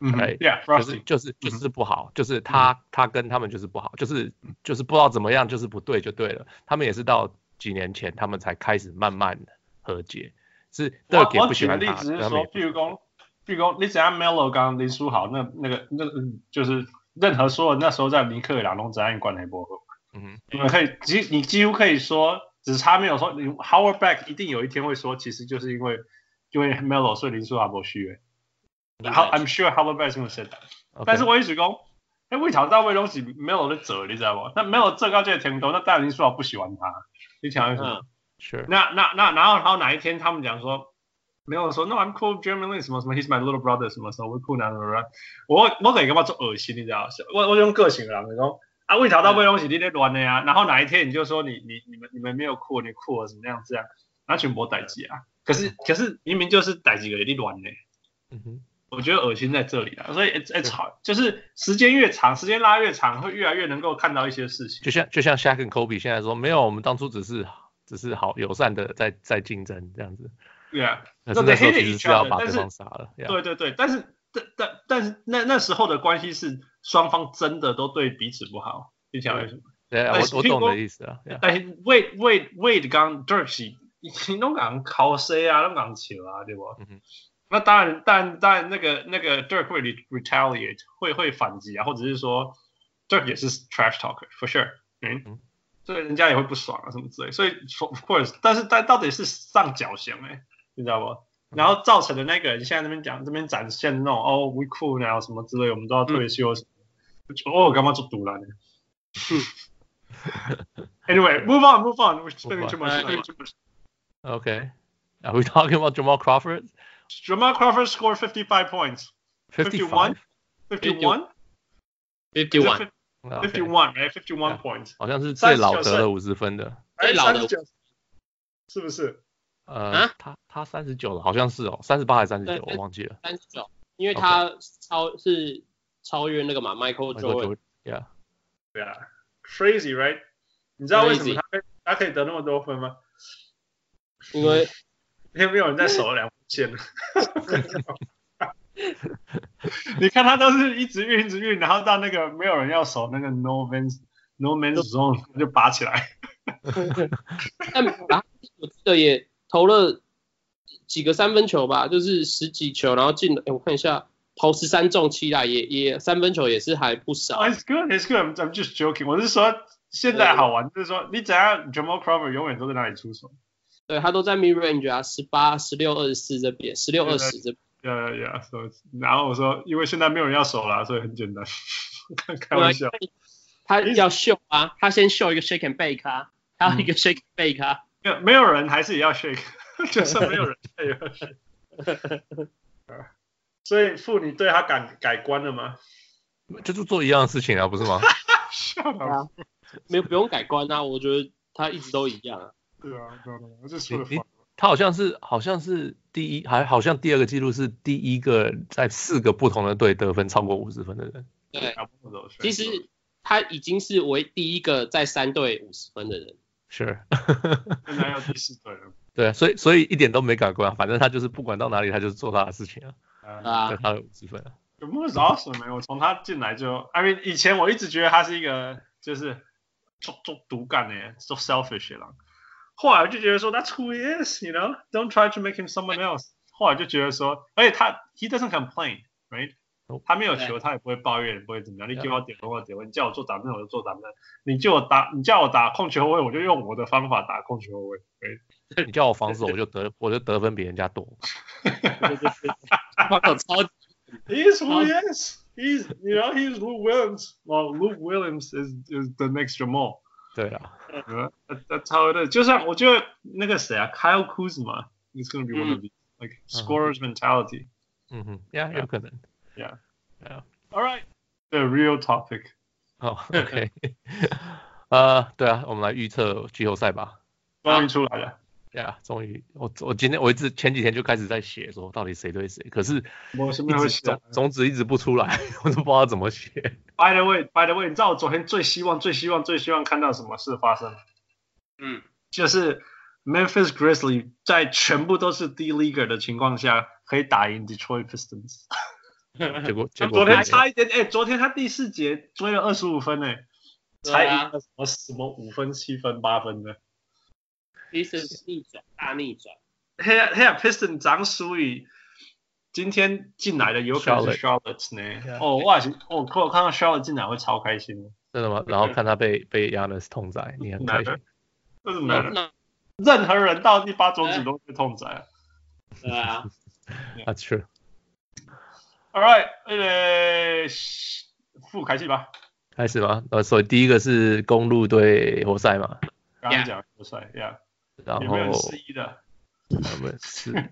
嗯，yeah，frosty，就是就是就是不好，就是他他跟他们就是不好，就是就是不知道怎么样，就是不对就对了。他们也是到几年前他们才开始慢慢的和解，是 Dirk 也不喜欢他。我举例子是说，譬如说，譬如说，你怎样 Melo 刚林书豪那那个那就是任何说那时候在尼克两龙怎样关系不好，嗯哼，你们可以几你几乎可以说。只是他没有说，你 Howard Back 一定有一天会说，其实就是因为因为 Melo 所以林书豪不续约。然后 I'm sure Howard is going to say that。但是我一直讲，哎，为啥大卫东西 Melo 的走，你知道不？那 Melo 这个这个天多，那当然林书豪不喜欢他。你想为什么？是。那那那然后然后哪一天他们讲说，Melo 说 No I'm cool Jeremy Lin 什么什么 He's my little brother 什么什么 We cool now 我我可以干嘛做恶心？你知道？我我用个性啦，你说。啊，为啥到卫东西你在乱的呀，然后哪一天你就说你你你们你们没有酷，你酷了什么样这样，那全部代志啊。可是可是明明就是逮几个你乱的，嗯哼，我觉得恶心在这里啊，所以 it's it's hard，就是时间越长，时间拉越长，会越来越能够看到一些事情。就像就像 Shaq 跟 Kobe 现在说，没有，我们当初只是只是好友善的在在竞争这样子。对啊，那那时候其实是要把对方杀了。对对对，但是但但但是那那时候的关系是。双方真的都对彼此不好，你想为什么？对啊，我我懂的意思啊。但是 Wade Wade Wade 刚 Dirk 是，你拢讲靠谁啊，拢讲球啊，对不？嗯、那当然，但但那个那个 Dirk 会 retaliate，会会反击啊，或者是说 Dirk 也是 trash talker for sure，嗯，嗯所以人家也会不爽啊，什么之类。所以 of course，但是但到底是上绞刑哎，你知道不？然后造成的那个人现在那边讲这边展现那种哦 we cool 然后什么之类，我们都要退休。嗯哦，干嘛做独蓝呢？Anyway, move on, move on. We're spending too much time. Okay. Are we talking about Jamal Crawford? Jamal Crawford scored 55 points. 51? 51? 51. 51, right? 51 points. 好像是最老得了五十分的。最老的是不是？ 呃，他他三十九了，好像是哦，三十八还是三十九，我忘记了。三十九，因为他超是。超越那个嘛，Michael Jordan，yeah，对啊，crazy，right？你知道为什么他可以他可以得那么多分吗？因为 因为没有人在守两分线了。你看他都是一直运一直运，然后到那个没有人要守那个 no man's no man's zone 就拔起来。但我记得也投了几个三分球吧，就是十几球，然后进了，哎，我看一下。投十三中七啦，也也三分球也是还不少。It's good, it's good. I'm just joking. 我是说现在好玩，就是说你怎样，Jamal Crawford 永远都在那里出手。对，他都在 mid range 啊，十八、十六、二十四这边，十六、二十这边。Yeah, yeah. So, 然后我说，因为现在没有人要守了，所以很简单。开玩笑。他要秀啊，他先秀一个 shake and bake 啊，还有一个 shake and bake 啊。没有没有人还是也要 shake，就算没有人也要 shake。所以父，你对他改改观了吗？就是做一样的事情啊，不是吗？没有不用改观啊，我觉得他一直都一样啊。对啊，对啊，我就说他好像是好像是第一，还好像第二个记录是第一个在四个不同的队得分超过五十分的人。对，其实他已经是为第一个在三队五十分的人。是。现在要第四队了。对啊，所以所以一点都没改观，反正他就是不管到哪里，他就是做他的事情啊。啊，他有五十分。Awesome 没有，从他进来就，I mean，以前我一直觉得他是一个就是做做独干的，做 selfish 的人。后来就觉得说，That's who he is，you know，don't try to make him someone else。后来就觉得说，而且他，he doesn't complain，right？他没有球，他也不会抱怨，不会怎么样。你叫我点分我点分，你叫我做挡分我就做挡分。你叫我打，你叫我打控球后卫，我就用我的方法打控球后卫。你叫我防守，我就得我就得分比人家多。防守超级。He's who he is. He's you know he's Lou Williams. Well, Lou Williams is is the next Jamal. 对啊。That's how it is. 就像我觉得那个谁啊，Kyle Kuzma is going to be one of these like scorers mentality. 嗯哼，Yeah，有可能。Yeah. Yeah. All right. The real topic. 哦，OK。呃，对啊，我们来预测季后赛吧。终于出来了。对啊，终于，我我今天我一直前几天就开始在写说到底谁对谁，可是我是没有写，种种子一直不出来，我都不知道怎么写。By the way, by the way，你知道我昨天最希望、最希望、最希望看到什么事发生？嗯，就是 Memphis Grizzlies 在全部都是 D Leaguer 的情况下，可以打赢 Detroit Pistons。结果结果昨天差一点，哎、欸，昨天他第四节追了二十五分，哎，才赢了什么什么五分、七分、八分的。Pistons 逆转，大逆转。嘿呀嘿呀，Pistons 涨属于今天进来的有可能是 Charlotte 呢。Yeah. 哦，哇，我我我看到 Charlotte 进来会超开心的。真的吗？然后看他被被 Giannis 痛宰，你很开心。为什么？任何人到第八种子都会痛宰啊。对啊。That's true. All right，那个副开始吧。开始吧。呃，所以第一个是公路对活塞嘛。刚刚讲活塞，Yeah。然后有没有四一的？有没有四一？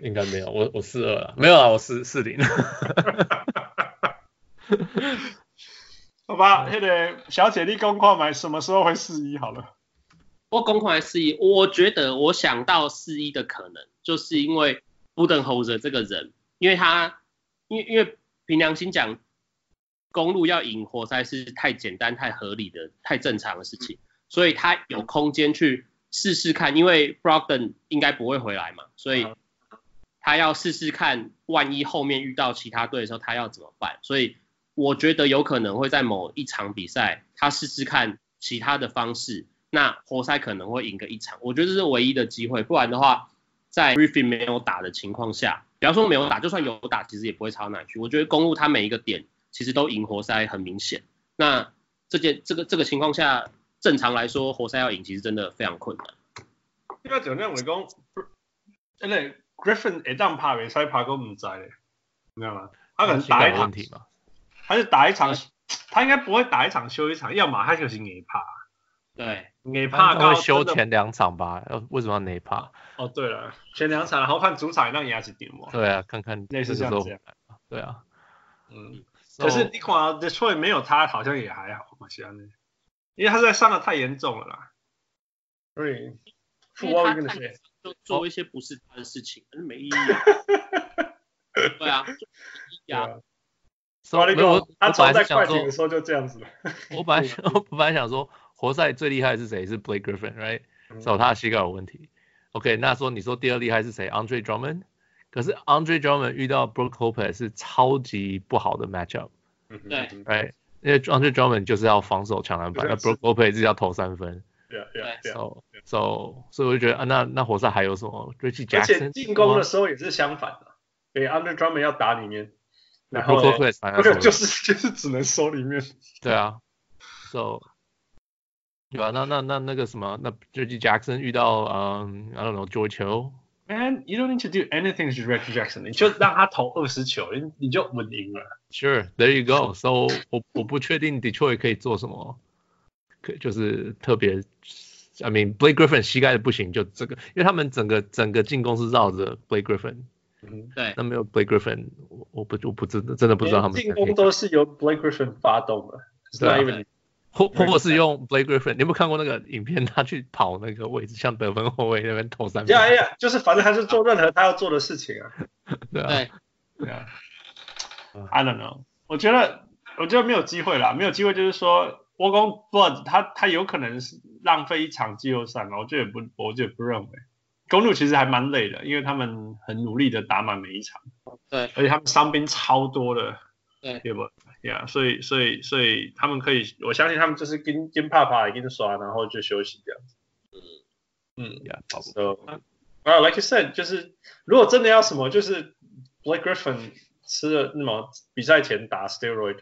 应该没有，我我四二啊，没有啊，我四四零。好吧，那个小姐，你公话买什么时候会四一好了？我公话四一，我觉得我想到四一的可能，就是因为布登侯泽这个人，因为他，因为因为凭良心讲。公路要赢活塞是太简单、太合理的、太正常的事情，所以他有空间去试试看，因为 Brogdon 应该不会回来嘛，所以他要试试看，万一后面遇到其他队的时候，他要怎么办？所以我觉得有可能会在某一场比赛，他试试看其他的方式，那活塞可能会赢个一场，我觉得这是唯一的机会，不然的话，在 Griffin 没有打的情况下，比方说没有打，就算有打，其实也不会差到哪去。我觉得公路他每一个点。其实都赢活塞很明显，那这件这个这个情况下，正常来说活塞要赢其实真的非常困难。因为怎样讲，讲，因为 Griffin 一旦怕比赛怕都唔知咧，你知道吗？他可能打一场，他是打一场，他应该不会打一场休一场，要么他就是硬怕。对，硬怕他会休前两场吧？为什么要硬怕？哦，对了，前两场然后看主场让牙齿点嘛。对啊，看看类似这样子。对啊，嗯。可是你看啊，Detroit 没有他好像也还好嘛，现在，因为他在伤的太严重了啦。对，富翁跟那些做做一些不是他的事情，那、哦、没意义、啊。对啊，呀，所以我他早在快艇的时候就这样子了。我本来我本来想说，活塞最厉害是谁？是 Blake Griffin，right？找、嗯、他的膝盖有问题。OK，那说你说第二厉害是谁？Andre Drummond。可是 Andre Drummond 遇到 Brook Lopez 是超级不好的 matchup，对，right，因为 Andre Drummond 就是要防守抢篮板，那 Brook Lopez 是要投三分，对啊对啊，so so 所以我就觉得啊，那那活塞还有什么？Reggie Jackson 而且进攻的时候也是相反的，对，Andre Drummond 要打里面，然后 Brook Lopez 就是就是只能守里面，对啊，so 对吧？那那那那个什么，那 Reggie Jackson 遇到嗯、um,，I don't know George Hill。Man, you don't need to do anything to Reggie Jackson，你就让他投二十球，你你就稳赢了。Sure, there you go. So 我我不确定 Detroit 可以做什么，可就是特别，I mean Blake Griffin 膝盖的不行，就这个，因为他们整个整个进攻是绕着 Blake Griffin。嗯，对。那没有 Blake Griffin，我我不我不知真的不知道他们进攻都是由 Blake Griffin 发动的，对。或或者是用 Blake Griffin，你有没有看过那个影片？他去跑那个位置，像得分后卫那边投三分。呀呀，就是反正他是做任何他要做的事情啊。对啊，对啊。I don't know，我觉得我觉得没有机会啦，没有机会就是说，沃工不，他他有可能是浪费一场季后赛嘛？我觉得也不，我觉得不认为。公路其实还蛮累的，因为他们很努力的打满每一场。对，而且他们伤兵超多的。对，对不？呀，所以所以所以他们可以，我相信他们就是跟跟帕帕跟耍，然后就休息这样子。嗯嗯，呀，差不多。啊、uh,，like you said，就是如果真的要什么，就是 Blake Griffin 吃了那么比赛前打 steroid，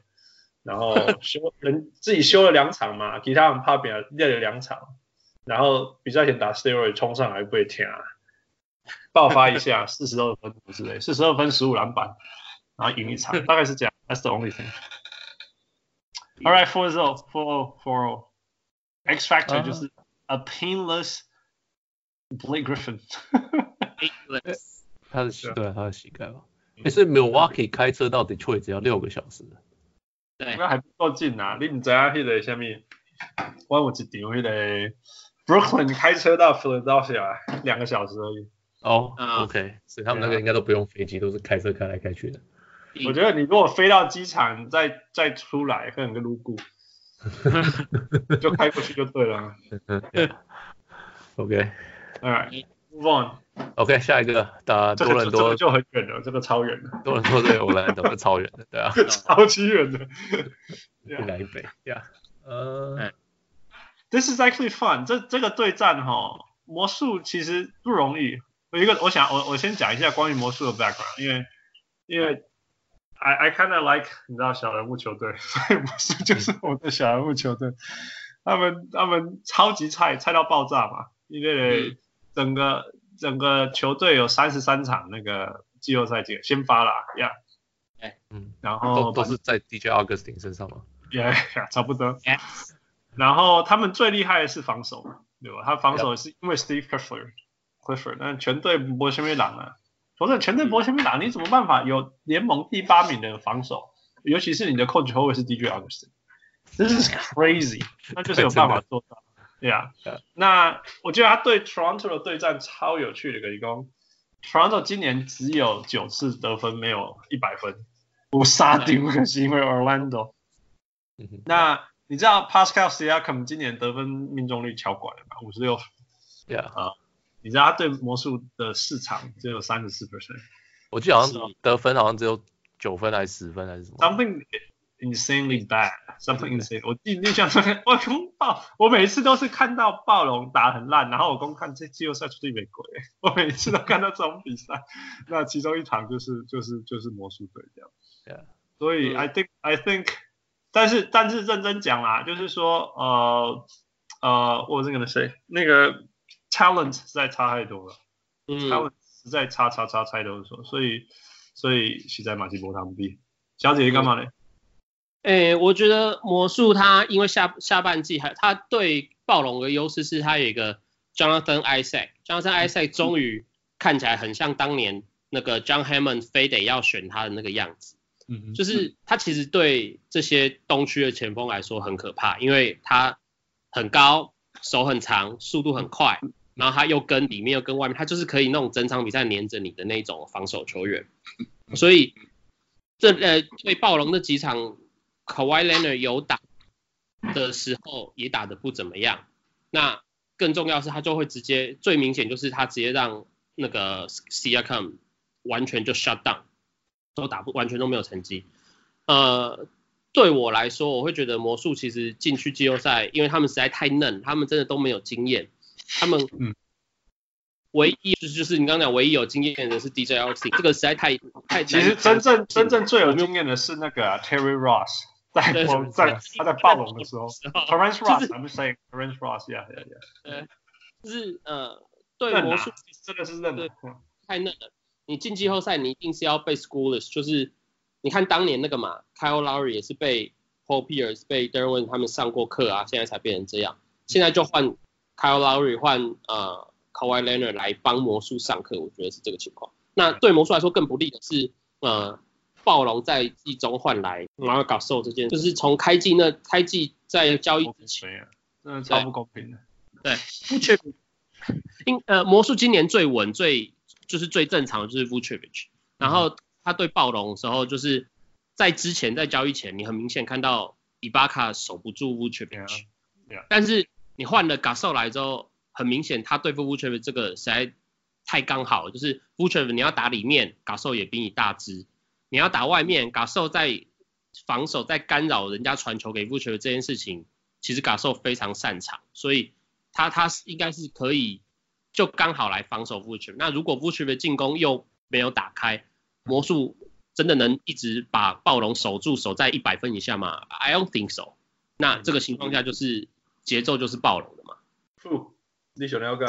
然后 修人自己修了两场嘛，其他人怕别人练了两场，然后比赛前打 steroid 冲上来不会停啊，爆发一下四十二分之类，四十二分十五篮板，然后赢一场，大概是这样。That's the only thing. All right, four zero, four zero, four zero. X factor 就是 a painless Blake Griffin。他的膝盖，他的膝盖吧。哎，所以 Milwaukee 开车到 Detroit 只要六个小时。对，那还不够近啊！你唔知啊？迄个什么？我有一场迄个 Brooklyn 开车到 Philadelphia 两个小时而已。哦、oh,，OK，所以他们那个应该都不用飞机，都是开车开来开去的。 我觉得你如果飞到机场再再出来，可能个路过，就开过去就对了。OK，Alright，Move、okay. on，OK，、下一个打多伦多、这个、就很远了，这个超远的。多伦多对我来讲是超远的，对啊，超级远的。一南一北，Yeah，呃、uh,，This is actually fun 这。这这个对战哈，魔术其实不容易。有一个，我想我我先讲一下关于魔术的 background，因为因为。I I kind of like 你知道小人物球队，所以不是就是我的小人物球队。他们他们超级菜，菜到爆炸嘛！因为整个、嗯、整个球队有三十三场那个季后赛季先发了呀。哎、yeah，嗯，然后都，都是在 DJ Augustin 身上吗？Yeah, yeah 差不多。然后他们最厉害的是防守，对吧？他防守是因为 Steve Clifford，Clifford，但全队没什么人啊。否则全队博前面打，你怎么办法有联盟第八名的防守？尤其是你的 coach 后卫是 DJ Augustin，这是 crazy，那就是有办法做到。对呀、yeah. 那我觉得他对 Toronto 的对战超有趣的一个，一共 Toronto 今年只有九次得分没有一百分，不杀顶可是因为 Orlando。那你知道 Pascal Siakam 今年得分命中率超管了吧？五十六。对啊。你知道他对魔术的市场只有三十四 percent，我记得好像得分好像只有九分还是十分还是什么？Something insanely bad，something insane。我印印象中，我公暴，我每次都是看到暴龙打很烂，然后我光看这季后赛出去美国，我每次都看到这种比赛。那其中一场就是就是就是魔术队这样。Yeah. 所以 I think I think，但是但是认真讲啦，就是说呃呃，我是跟他说那个。Talent 实在差太多了，嗯，Talent 实在差差差太多了，所以所以实在马吉波他们比小姐姐干嘛呢？哎、欸，我觉得魔术他因为下下半季还他对暴龙的优势是他有一个 Jonathan Isaac，Jonathan Isaac 终于看起来很像当年那个 John Hammond 非得要选他的那个样子，嗯，就是他其实对这些东区的前锋来说很可怕，因为他很高，手很长，速度很快。然后他又跟里面又跟外面，他就是可以那种整场比赛黏着你的那种防守球员。所以这呃对暴龙那几场 k a w a i l e n a r 有打的时候也打得不怎么样。那更重要是他就会直接最明显就是他直接让那个 Siakam 完全就 shut down，都打不完全都没有成绩。呃，对我来说，我会觉得魔术其实进去季后赛，因为他们实在太嫩，他们真的都没有经验。他们嗯，唯一就是就是你刚刚讲唯一有经验的是 DJ Augustin，这个实在太太。其实真正真正最有经验的是那个、啊、Terry Ross，在在他在暴龙的时候，Terrence Ross，I'm saying Terrence Ross，yeah yeah yeah。呃，就是呃，对魔术真的是嫩的，太嫩了。你进季后赛，你一定是要被 schools，就是你看当年那个嘛，Kyle Lowry 也是被 Paul Pierce 被 Derwin 他们上过课啊，现在才变成这样，现在就换。Kyle Lowry 换呃 Kawhi Leonard 来帮魔术上课，我觉得是这个情况。那对魔术来说更不利的是，呃，暴龙在季中换来 Marc Gasol 这件，就是从开季那开季在交易之前，真的超不公平的。对，Vucevic 因呃魔术今年最稳最就是最正常的就是 Vucevic，然后他对暴龙的时候就是在之前在交易前，你很明显看到伊巴卡守不住 Vucevic，、yeah, yeah. 但是。你换了 g a s o 来之后，很明显他对付 Vucevic 这个实在太刚好，就是 Vucevic 你要打里面 g a s o 也比你大只；你要打外面 g a s o 在防守在干扰人家传球给 Vucevic 这件事情，其实 g a s o 非常擅长，所以他他是应该是可以就刚好来防守 Vucevic。那如果 Vucevic 的进攻又没有打开，魔术真的能一直把暴龙守住，守在一百分以下吗？I don't think so。那这个情况下就是节奏就是暴龙的嘛。嗯，你想了解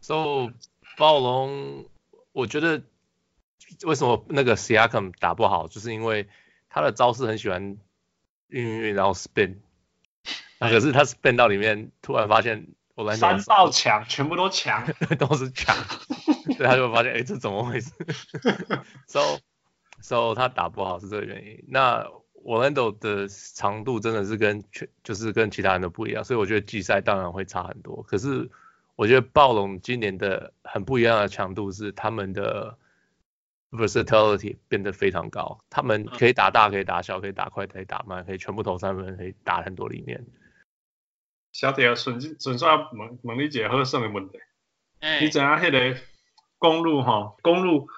？So 暴龙，我觉得为什么那个 Siakam 打不好，就是因为他的招式很喜欢运运运，然后 spin。啊，可是他 spin 到里面，突然发现我来三道墙，全部都墙，都是墙，所以他就发现，哎、欸，这怎么回事？So So 他打不好是这个原因。那 Orlando 的长度真的是跟全就是跟其他人都不一样，所以我觉得季赛当然会差很多。可是我觉得暴龙今年的很不一样的强度是他们的 versatility 变得非常高，他们可以打大，可以打小，可以打快，可以打慢，可以全部投三分，可以打很多里面。小弟啊，纯纯粹问问你一个好耍的问题。欸、你知影迄个公路吼，公鹿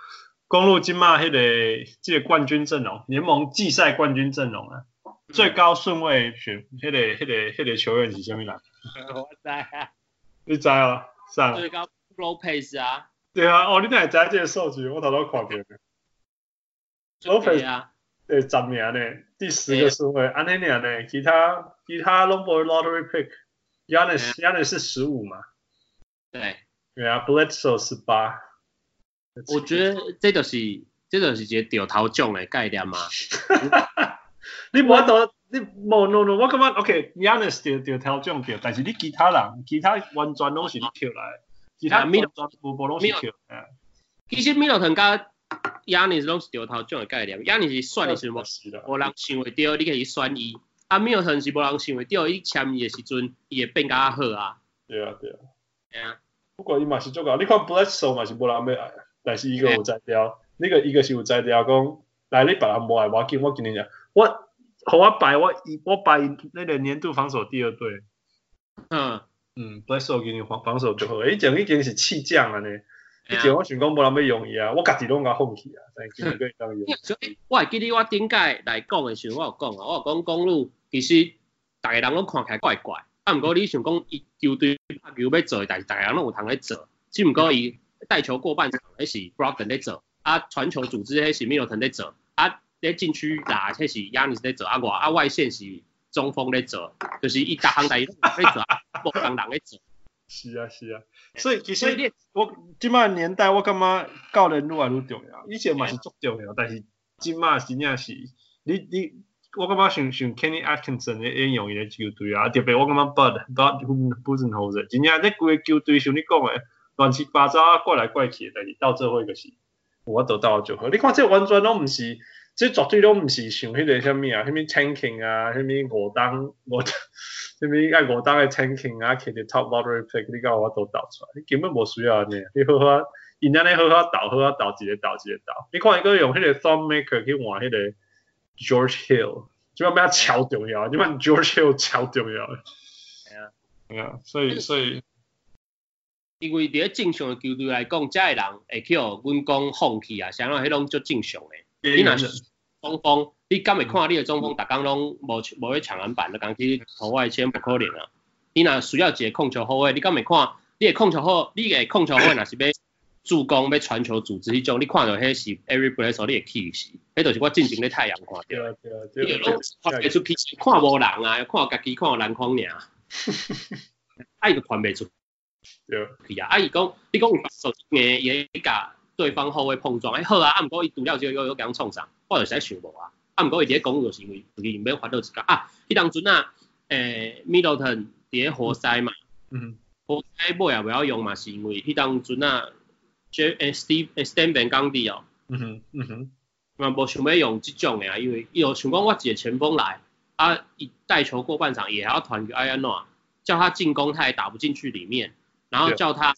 公路金马迄个即个冠军阵容，联盟季赛冠军阵容啊，嗯、最高顺位选迄个迄个迄个球员是啥物人？我知啊。你知啊？啥？最高 Lopez 啊。对啊，哦，你哪会知即个数据？我头拄看着。Lopez 啊。对，十名呢，第十个顺位，安尼尔呢，其他其他拢无 lottery pick。Giannis Giannis 是十五嘛？对。对啊，Bledsoe 十八。我觉得这就是这就是一个掉头奖的概念嘛。你无多，你无 no no，我感觉 OK，Giannis 掉掉头奖掉，但是你其他人，其他完全拢是你跳来，其他完全无无拢是跳。其实 Middleton 甲 Giannis 拢是掉头奖的概念是选的是无？无人想会到，你可以选伊。啊，米尔顿是无人想会到，伊签伊的时阵，伊会变较好啊。对啊，对啊。对啊。不过伊嘛是足够，你看 Bledsoe 嘛是无人要爱，但是伊个有才调，那个伊个是有才调，讲来你别人无爱，我紧我跟你讲，我，互我排我伊我排那个年度防守第二队。嗯。嗯，Bledsoe 给你防防守就好，伊前已经是弃将了呢。以前我想讲无人要用伊啊，我家己拢甲放弃啊，但今年可以当用。所以我还记得我顶届来讲的时候，我有讲啊，我有讲公路其实逐个人拢看起来怪怪，啊，毋过你想讲伊球队拍球要做，但是逐个人拢有通咧做，只毋过伊带球过半场迄是 Brogdon 在走，啊，传球组织迄是 Middleton 在走，啊，在禁区打迄是 Giannis 咧做，啊外啊外线是中锋在走，就是伊逐项代志拢咧做，无人人咧做。是啊是啊，所以其实我即摆年代我感觉教练愈来愈重要，以前嘛是足重要，但是即摆真正是你你我感觉想想 Kenny Atkinson 咧应用伊个球队啊，特别我感觉 Bud Bud Budenholzer 真正咧规个球队像你讲诶乱七八糟啊怪来怪去，的，你到最后一个是我得到就好。你看这完全拢毋是，这绝对拢毋是像迄个啥物啊，啥物 tanking 啊，啥物五当五。啥物爱五档诶 tanking 啊，摕着 top lottery pick，你甲我都倒出来，你根本无需要安尼，你好好，因安尼好好倒，好好倒一个倒一个倒。你看伊个用迄个 thumb maker 去换迄个 George Hill，即摆要超重要，即摆 George Hill 超重要。系啊，系啊，所以所以，因为伫咧正常诶球队来讲，遮个人会去互阮讲放弃啊，啥物迄拢足正常诶。你若是中锋。你敢会看你诶中锋，逐工拢无无去抢篮板，就讲去投外线不可能啊！你若需要一个控球后卫，你敢会看你诶控球后，你诶控球后卫若是要助攻、要传球、组织迄种，你看到迄是 Eric Bledsoe，你会气死！迄就是我进前咧太阳看到。对啊对啊对啊！传袂出去，看无人啊，看家己看篮筐尔。啊伊就传袂出。对。是啊，啊伊讲，你讲有手硬，伊甲对方后卫碰撞，哎好啊，啊毋过伊除了之后又又甲人创啥，我就实在想无啊。啊，毋过伊伫咧讲就是因为自己免法度一个啊，迄当阵啊，诶、欸、Middleton 伫咧活塞嘛，嗯，活塞尾也袂晓用嘛，是因为迄当阵啊，J 诶 Steve 诶 Stan Van Gundy 哦，嗯哼，嗯哼，嘛无想要用即种诶啊，因为伊有想讲我一个前锋来，啊，伊带球过半场也还要传给 Ayano，叫他进攻他也打不进去里面，然后叫他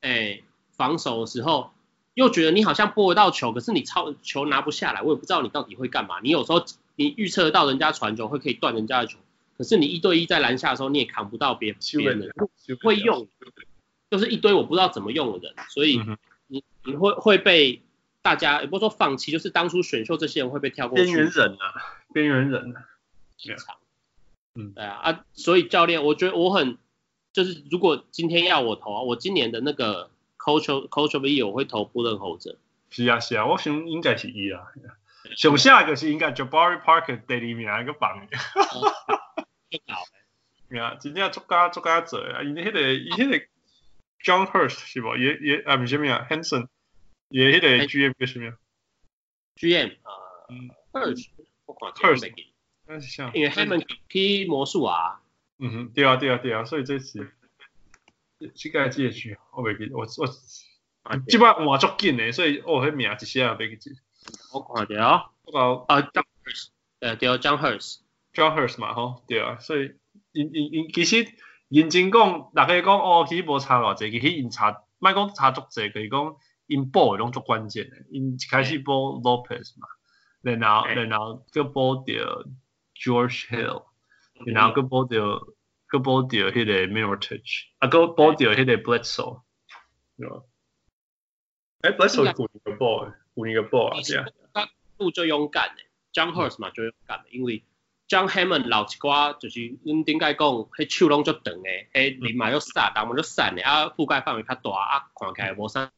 哎、欸、防守的时候。又觉得你好像拨得到球，可是你超球拿不下来，我也不知道你到底会干嘛。你有时候你预测得到人家传球会可以断人家的球，可是你一对一在篮下的时候你也扛不到别别人的，会用，就是一堆我不知道怎么用的人，所以你你会会被大家也不说放弃，就是当初选秀这些人会被跳过去。边缘人啊，边缘人啊，嗯，对啊啊，所以教练，我觉得我很就是如果今天要我投啊，我今年的那个 Coach Coach 我会投 Budenholzer。是啊是啊，我想应该是伊啊。上下一个是应该 Jabari Parker 第二名一个榜。就搞。呀，真正作家作家做啊，伊迄个伊迄个 John Hurst 是无？也也啊，唔是咩啊，Hanson，也迄个 GM 叫什么？GM 啊，Hurst，我看 Hurst，那是像，因为他们踢魔术啊。嗯哼，对啊对啊对啊，所以这次这个记得去，我袂记，我我即摆换足紧诶，所以哦，迄名一下也袂记。我看着，我讲啊，John Hurst，诶，对，John Hurst，John Hurst 嘛，吼，对啊，所以。因因因其实认真讲，大家讲哦，其实无差偌济，其实因差，莫讲差足济，就是讲因补诶拢足关键诶。因一开始补 Lopez 嘛，然后然后搁补着 George Hill，然后搁补着搁补着迄个 Mirotic，啊搁补着迄个 Bledsoe，对吧？诶，Bledsoe 旧年个补诶，旧年个补啊，对啊。他不最勇敢诶，John Hurst 嘛最勇敢，因为。John Hammond 老一寡，就是恁顶解讲，迄手拢足长诶，迄人嘛又瘦，人嘛又瘦诶，啊覆盖范围较大，啊看起来无啥，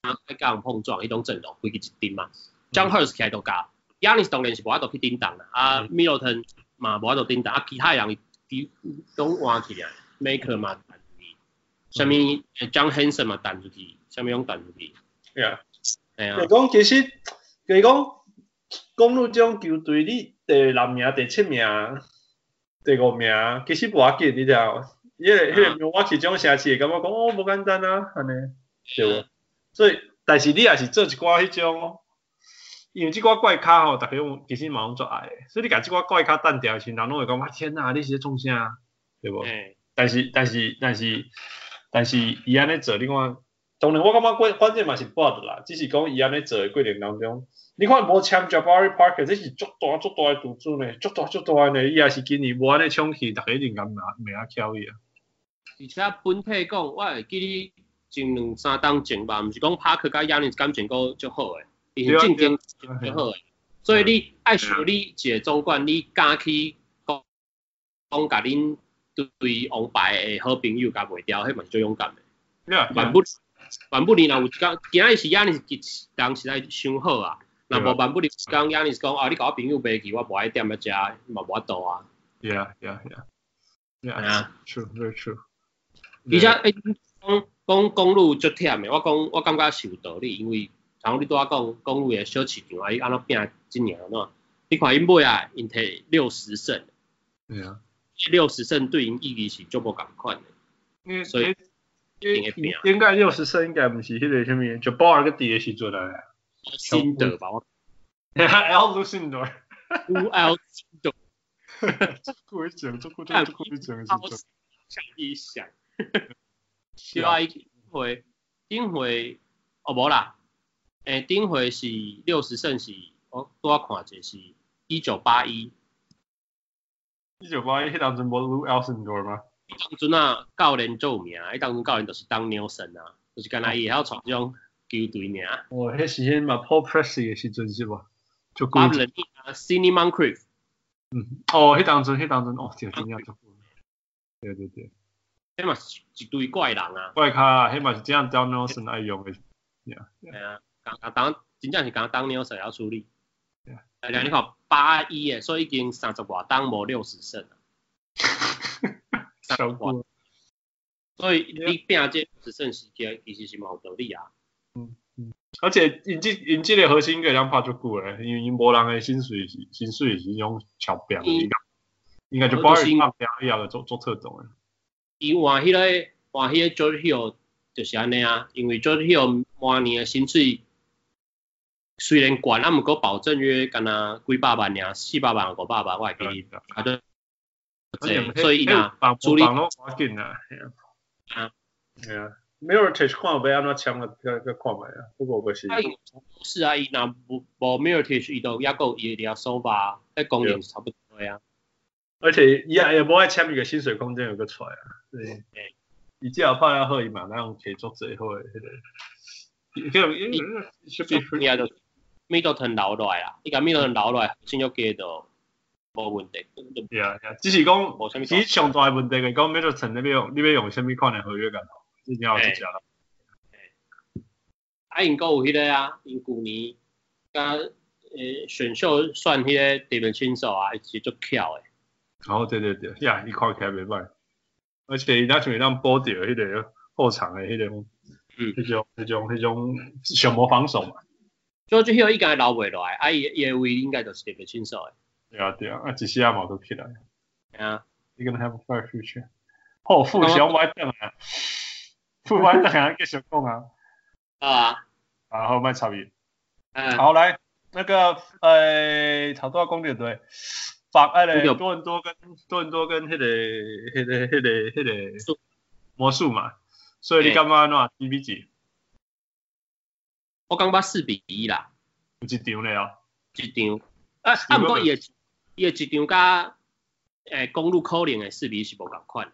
啊爱甲人碰撞，迄种阵容规矩一定嘛。John Hurst 起来都加，Giannis 当然是无法度去顶档啦，啊 Middleton 嘛无法度顶打，啊其他人伊拢换起来，Maker 嘛弹出去，啥物 John Henson 嘛弹出去，啥物拢弹出去。对啊，系啊。就讲其实，就讲公路种球队你。第六名、第七名、第五名，其实无要紧，你知道？因为迄个我其中城市会感觉讲哦，无简单啊，安尼，对无？所以，但是你也是做一寡迄种，因为即寡怪咖吼，逐个拢其实嘛拢做爱诶，所以你甲即寡怪咖单调时，人拢会讲哇天哪，你是咧创啥？对无？但是但是但是但是伊安尼做，你看，当然我感觉关关键嘛是 Bud 啦，只是讲伊安尼做诶过程当中。你看无签 Jabari Parker，这是足大足大诶赌注呢，足大足大诶呢，伊也是今年无安尼抢去，逐个一定敢拿名啊翘伊啊。而且本体讲，我会记你前两三档前吧，毋是讲 Parker 甲 Giannis 感情阁足好诶，伊是竞争足好诶。所以你爱想你一个总管，你敢去讲讲甲恁对王牌诶好朋友甲袂掉，迄嘛是最勇敢诶。万不万不离若有一工，今仔日是 Giannis 人实在伤好啊。那无万不离，刚 Yannis 讲啊，你甲我朋友卖去，我无爱点一食，嘛无法度啊。Yeah, yeah, yeah. Yeah, true, very true. 而且诶，讲讲公路足忝诶，我讲我感觉是有道理，因为像你拄仔讲公路诶小市场啊，伊安怎拼今年安怎？你看因买啊，因摕六十胜。对啊。六十胜对因意义是足无共款诶。所以应该六十胜应该毋是迄个啥物，就包尔个第个时阵来。辛德吧，L 鲁辛德，L 辛德，这个会讲，这个这个会讲，想一想，另外一回，顶回，哦无啦，诶，顶回是六十胜是，我拄仔看者是一九八一，一九八一，迄当阵无鲁 L 辛德吗？当阵啊，教练做名，迄当阵教练就是当牛神啊，就是干那伊还要从这种。球队名，哦，迄时阵嘛，Paul Pressey 诶时阵是无？就巴伦尼啊，Sidney Moncrief，嗯，哦，迄当阵，迄当阵，哦，真真正足，对对对，迄嘛是一堆怪人啊，怪咖，迄嘛是这样 Don Nelson 爱用诶，对啊，刚刚当真正是刚刚 Don Nelson 要处理，哎呀，你看八一诶，所以已经三十外当无六十胜了，三十外，所以你拼这六十胜是其实其实是冇道理啊。嗯嗯，而且引进引进的核心个两拍就够了，因为因无人的薪水是薪水是用超标诶，应该应该就包一放标一样的做做特种诶。伊换迄个换迄个 Hill 就是安尼啊，因为 George Hill 明年的薪水虽然悬，啊毋过保证约敢若几百万尔，四百万五百万我会给你，啊对，所以呐，处理啊，系啊。没有 touch 看有要安怎签啊？个个看卖啊，不过不是。是啊，伊若无无没有 touch，伊都抑够伊哋收吧，喺公牛差不多呀。而且伊也也无爱签一个薪水空间有个出来啊。对。伊只要拍下好伊嘛，那样可以做最好诶迄个。伊叫伊，伊 Middleton 留落来啦，伊甲 Middleton 留落来，先要加到。无问题。对啊，只是讲其实上大的问题是讲 Middleton 你要用你要用什么款的合约干？一定要去讲了。啊，因阁有迄个啊，因旧年甲诶选秀选迄个 DiVincenzo 啊，伊是足巧诶。哦，对对对，呀，伊看起来袂歹，而且伊若像会当补掉迄个后场诶迄种，嗯，迄种迄种迄种小魔防守嘛。就就迄个伊家留袂落来，啊伊伊诶位应该就是 DiVincenzo 诶。对啊对啊，啊一时啊嘛都起来。对啊。你跟他 have a fair future。好，副小歪等啊，副歪等啊，继续讲啊。啊。然后卖差别。嗯。好，来，那个，呃，头多公牛队，法诶咧，多伦多跟多伦多跟迄个迄个迄个迄个魔术嘛，所以你感觉安怎几比几？我感觉四比一啦。有一场咧哦。一场。啊，啊，毋过伊诶伊诶一场甲诶公路可能诶四比一是无共款，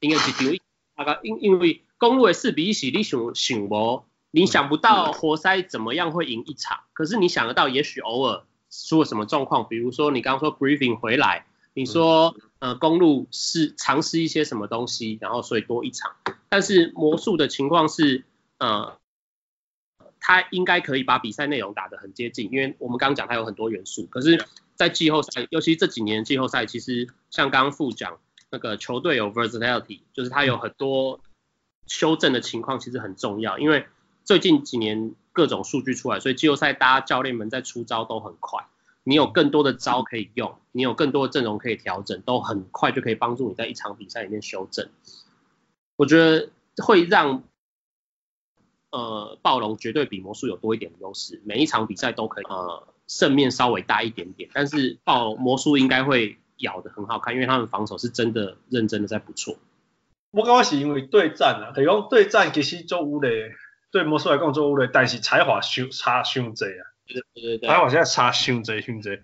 因为一场啊个因因为公路诶四比一是你想想无。你想不到活塞怎么样会赢一场，可是你想得到，也许偶尔出了什么状况，比如说你刚刚说 briefing 回来，你说呃公路是尝试一些什么东西，然后所以多一场。但是魔术的情况是，呃，他应该可以把比赛内容打得很接近，因为我们刚刚讲他有很多元素，可是，在季后赛，尤其这几年季后赛，其实像刚刚副讲那个球队有 versatility，就是他有很多修正的情况，其实很重要，因为。最近几年各种数据出来，所以季后赛大家教练们在出招都很快。你有更多的招可以用，你有更多的阵容可以调整，都很快就可以帮助你在一场比赛里面修正。我觉得会让呃暴龙绝对比魔术有多一点的优势，每一场比赛都可以呃胜面稍微大一点点，但是暴魔术应该会咬得很好看，因为他们防守是真的认真的在不错。我感觉是因为对战啊，等于讲对战其实做有咧。对魔术来讲做有咧，但是才华相差伤济啊！对对对，才华现在差伤济伤济。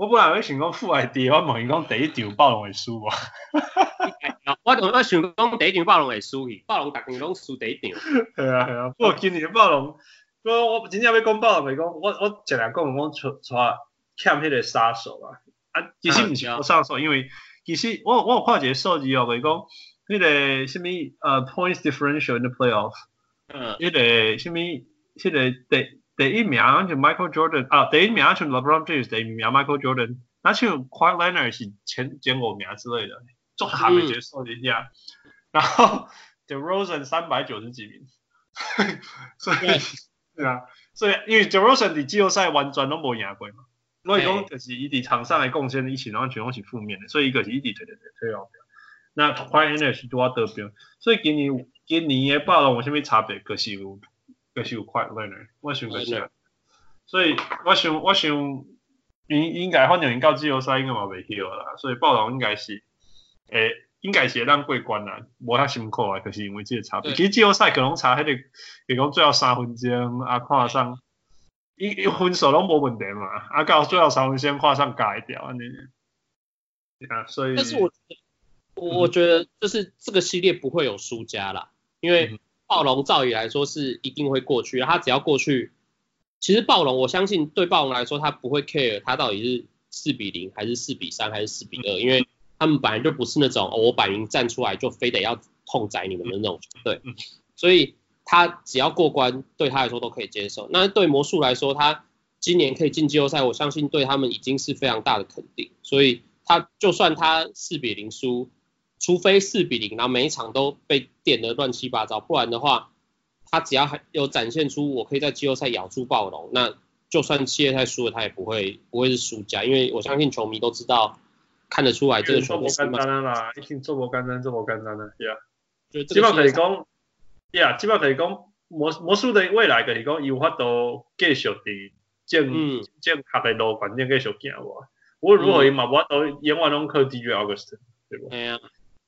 我本来我想讲负 ID，我问伊讲第一场暴龙会输无？我我想讲第一场暴龙会输去，暴龙逐场拢输第一场。系啊系啊，不过今年暴龙，我我真正要讲暴龙，咪讲我我尽量讲讲出出欠迄个杀手啊！啊，其实毋是我杀手，因为其实我我有看一个数字哦，咪讲迄个什么呃 points differential in the playoff。嗯，迄个什么，迄个第第一名好像 Michael Jordan 啊，第一名好像 LeBron James，第一名 Michael Jordan，那像 Kawhi Leonard 是前前五名之类的，总还没结束一下。然后 DeRozan 三百九十几名，所以对啊，所以因为 DeRozan 的季后赛完全都没赢过嘛，所以讲就是伊伫场上的贡献一起，然后全拢是负面的，所以一个是一直退退退退后边。那 Kawhi Leonard 是多得标，所以今年。今年的暴龙有啥物差别？可是有，就是有 Kawhi Leonard，我想就是，所以我想，我想，应应该反正因到季后赛应该嘛袂去啦，所以暴龙应该是，诶，应该是会当过关啦，无遐辛苦啊，就是因为即个差别。其实季后赛可能差迄个，比如讲最后三分钟啊，看上，伊伊分数拢无问题嘛，啊，到最后三分钟看上改掉安尼，啊，所以。但是我，我觉得就是这个系列不会有输家啦。因为暴龙照理来说是一定会过去，他只要过去，其实暴龙我相信对暴龙来说他不会 care 他到底是四比零还是四比三还是四比二，因为他们本来就不是那种、哦、我摆明站出来就非得要痛宰你们的那种球队，所以他只要过关对他来说都可以接受。那对魔术来说，他今年可以进季后赛，我相信对他们已经是非常大的肯定，所以他就算他四比零输。除非四比零，然后每一场都被点的乱七八糟，不然的话，他只要还有展现出我可以在季后赛咬住暴龙，那就算系列赛输了，他也不会不会是输家，因为我相信球迷都知道，看得出来这个球队是简单啦，一定做不简单，做不简单的，呀、yeah，基本上可以讲，呀，基本上可以讲魔魔术的未来可以讲有法度继续的正正确的路环境继续行无，无论如何伊嘛无法度永远拢靠 DJ Augustin，对不？哎呀。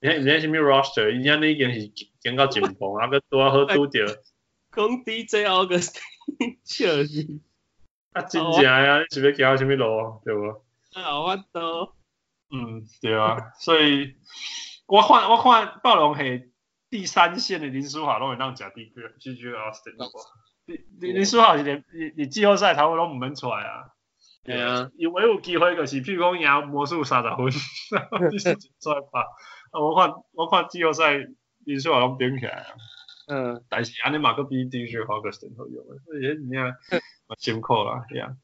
你看，你看什么 roster？人家那已经是讲到紧绷，啊个多好拄着。讲 DJ August，笑死。啊，真正啊，你是要行什么路，对不？啊，我都。嗯，对啊，所以我看我看暴龙系第三线的林书豪拢会当食 DJ Austin，林林林书豪是连你你季后赛他会拢唔免出来啊。对啊，因为有机会就是，譬如讲赢魔术三十分，你是出来拍。我看我看季后赛，你说好像变起来啊。嗯，但是安尼马克比 DJ Augustin 好用，所以你看蛮辛苦啦，对啊。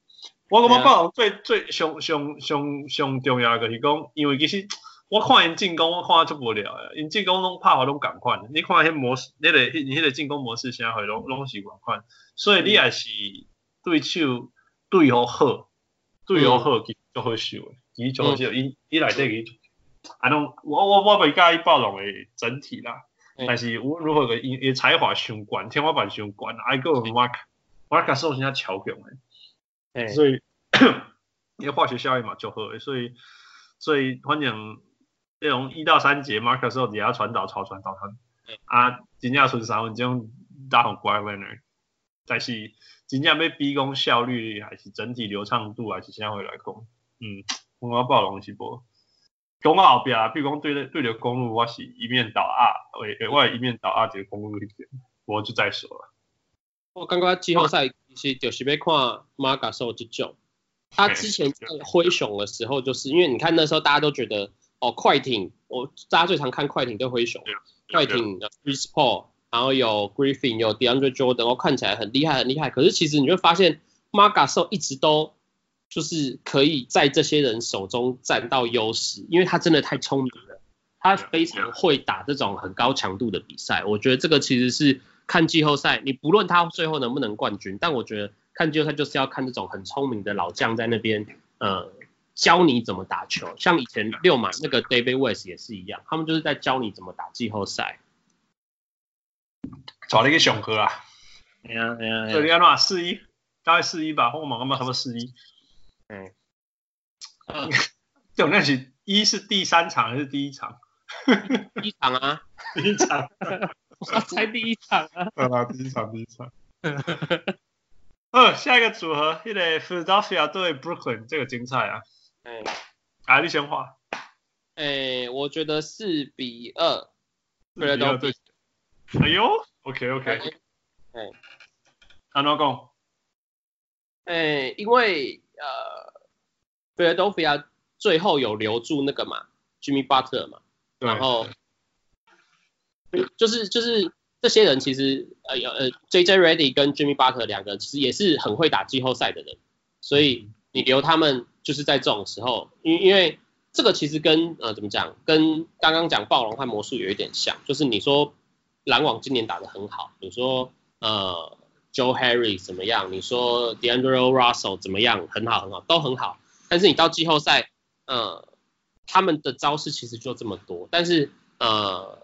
我感觉暴龙最最上上上上重要就是讲，因为其实我看因进攻，我看足无聊诶，因进攻拢拍法拢共款，你看迄模式，你个你迄个进攻模式啥会拢拢是共款，所以你也是对手对好好，对好好其实就好受诶，其实就好受，伊伊内底个，啊拢我我我袂介意暴龙诶整体啦，但是无论如何个伊伊才华上悬，天花板上悬，还个 Mark Mark 是现在超强诶。所以，因为化学效应嘛，就好诶，所以，所以反正那种一到三节，Marcus 时候底下传导、超传导传，啊，真正剩三分钟打很乖 winner，但是真正要逼宫效率还是整体流畅度还是现在会来讲，嗯，我要暴龙是波，公路后边，比如讲对对对着公路，我是一面倒啊，喂，我一面倒啊，这个公路一边，我就再说了。我感觉季后赛其实就是要看马卡索这种，他之前在灰熊的时候，就是因为你看那时候大家都觉得哦，快艇，我大家最常看快艇对灰熊，快艇的 Chris Paul，然后有 Griffin，有 DeAndre Jordan，然后，看起来很厉害很厉害，可是其实你会发现马卡索一直都就是可以在这些人手中占到优势，因为他真的太聪明了，他非常会打这种很高强度的比赛，我觉得这个其实是。看季后赛，你不论他最后能不能冠军，但我觉得看季后赛就是要看这种很聪明的老将在那边，呃，教你怎么打球。像以前六马那个 David West 也是一样，他们就是在教你怎么打季后赛。找了一个熊哥啊，哎呀哎呀，这里要多四一，大概四一吧，后面干嘛差不多四一。嗯，这种那是一是第三场还是第一场？第一场啊，第一场。我才第一场啊！对啊，第一场，第一场。呃，下一个组合，一个 Philadelphia 对 Brooklyn，这个精彩啊！哎，啊，你先画。哎，我觉得四比二。Philadelphia。哎呦，OK OK。哎，安怎讲？哎，因为呃，Philadelphia 最后有留住那个嘛，Jimmy Butler 嘛，然后。就是就是这些人其实呃有呃 JJ Redick 跟 Jimmy Butler 两个其实也是很会打季后赛的人，所以你留他们就是在这种时候，因因为这个其实跟呃怎么讲，跟刚刚讲暴龙和魔术有一点像，就是你说篮网今年打得很好，你说呃 Joe Harris 怎么样，你说 D'Angelo Russell 怎么样，很好很好都很好，但是你到季后赛呃他们的招式其实就这么多，但是呃。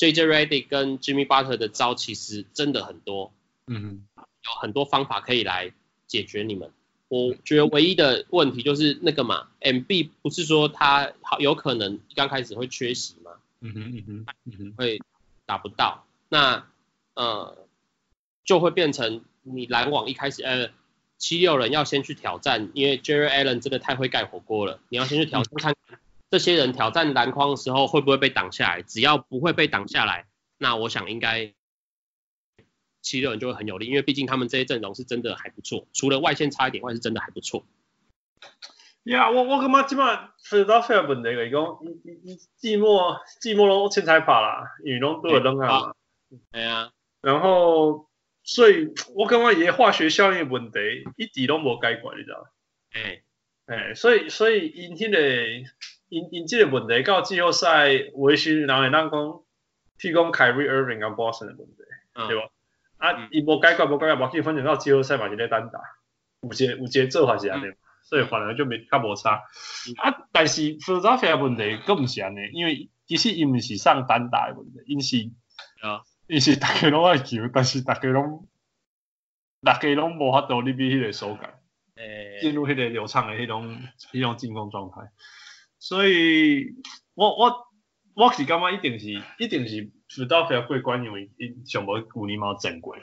JJ Redick 跟 Jimmy Butler 的招其实真的很多，嗯，有很多方法可以来解决你们。我觉得唯一的问题就是那个嘛，MB 不是说他好有可能刚开始会缺席嘛，嗯哼嗯哼嗯哼，会打不到，那呃就会变成你篮网一开始呃七六人要先去挑战，因为 Jarrett Allen 真的太会盖火锅了，你要先去挑战看。嗯这些人挑战篮筐的时候会不会被挡下来？只要不会被挡下来，那我想应该七六人就会很有力，因为毕竟他们这些阵容是真的还不错，除了外线差一点外，是真的还不错。呀、yeah，我我感觉基本上是到非常问题个，伊讲伊伊伊季末季末拢凊彩拍啦，因为拢都有扔啊嘛。对啊。然后，所以我感觉伊化学效应问题一直拢无解决，你知道？哎哎，所以所以因迄个。因因即个问题到季后赛，维新然后会当讲，提供 Kyrie Irving 跟 Boston 的问题，嗯、对吧？啊，伊无解决无解决，无去分享到季后赛嘛，是咧单打，有节有节奏还是安尼，所以反而就没较无差。嗯、啊，但是 Philadelphia 问题佫毋是安尼，因为其实伊毋是上单打的问题，因是啊，因是逐个拢爱球，但是逐个拢逐个拢无法度你比迄个手感，诶，进入迄个流畅的迄种迄种进攻状态。所以我我我是感觉一定是一定是直到非要过关，因为因上无旧年嘛整过，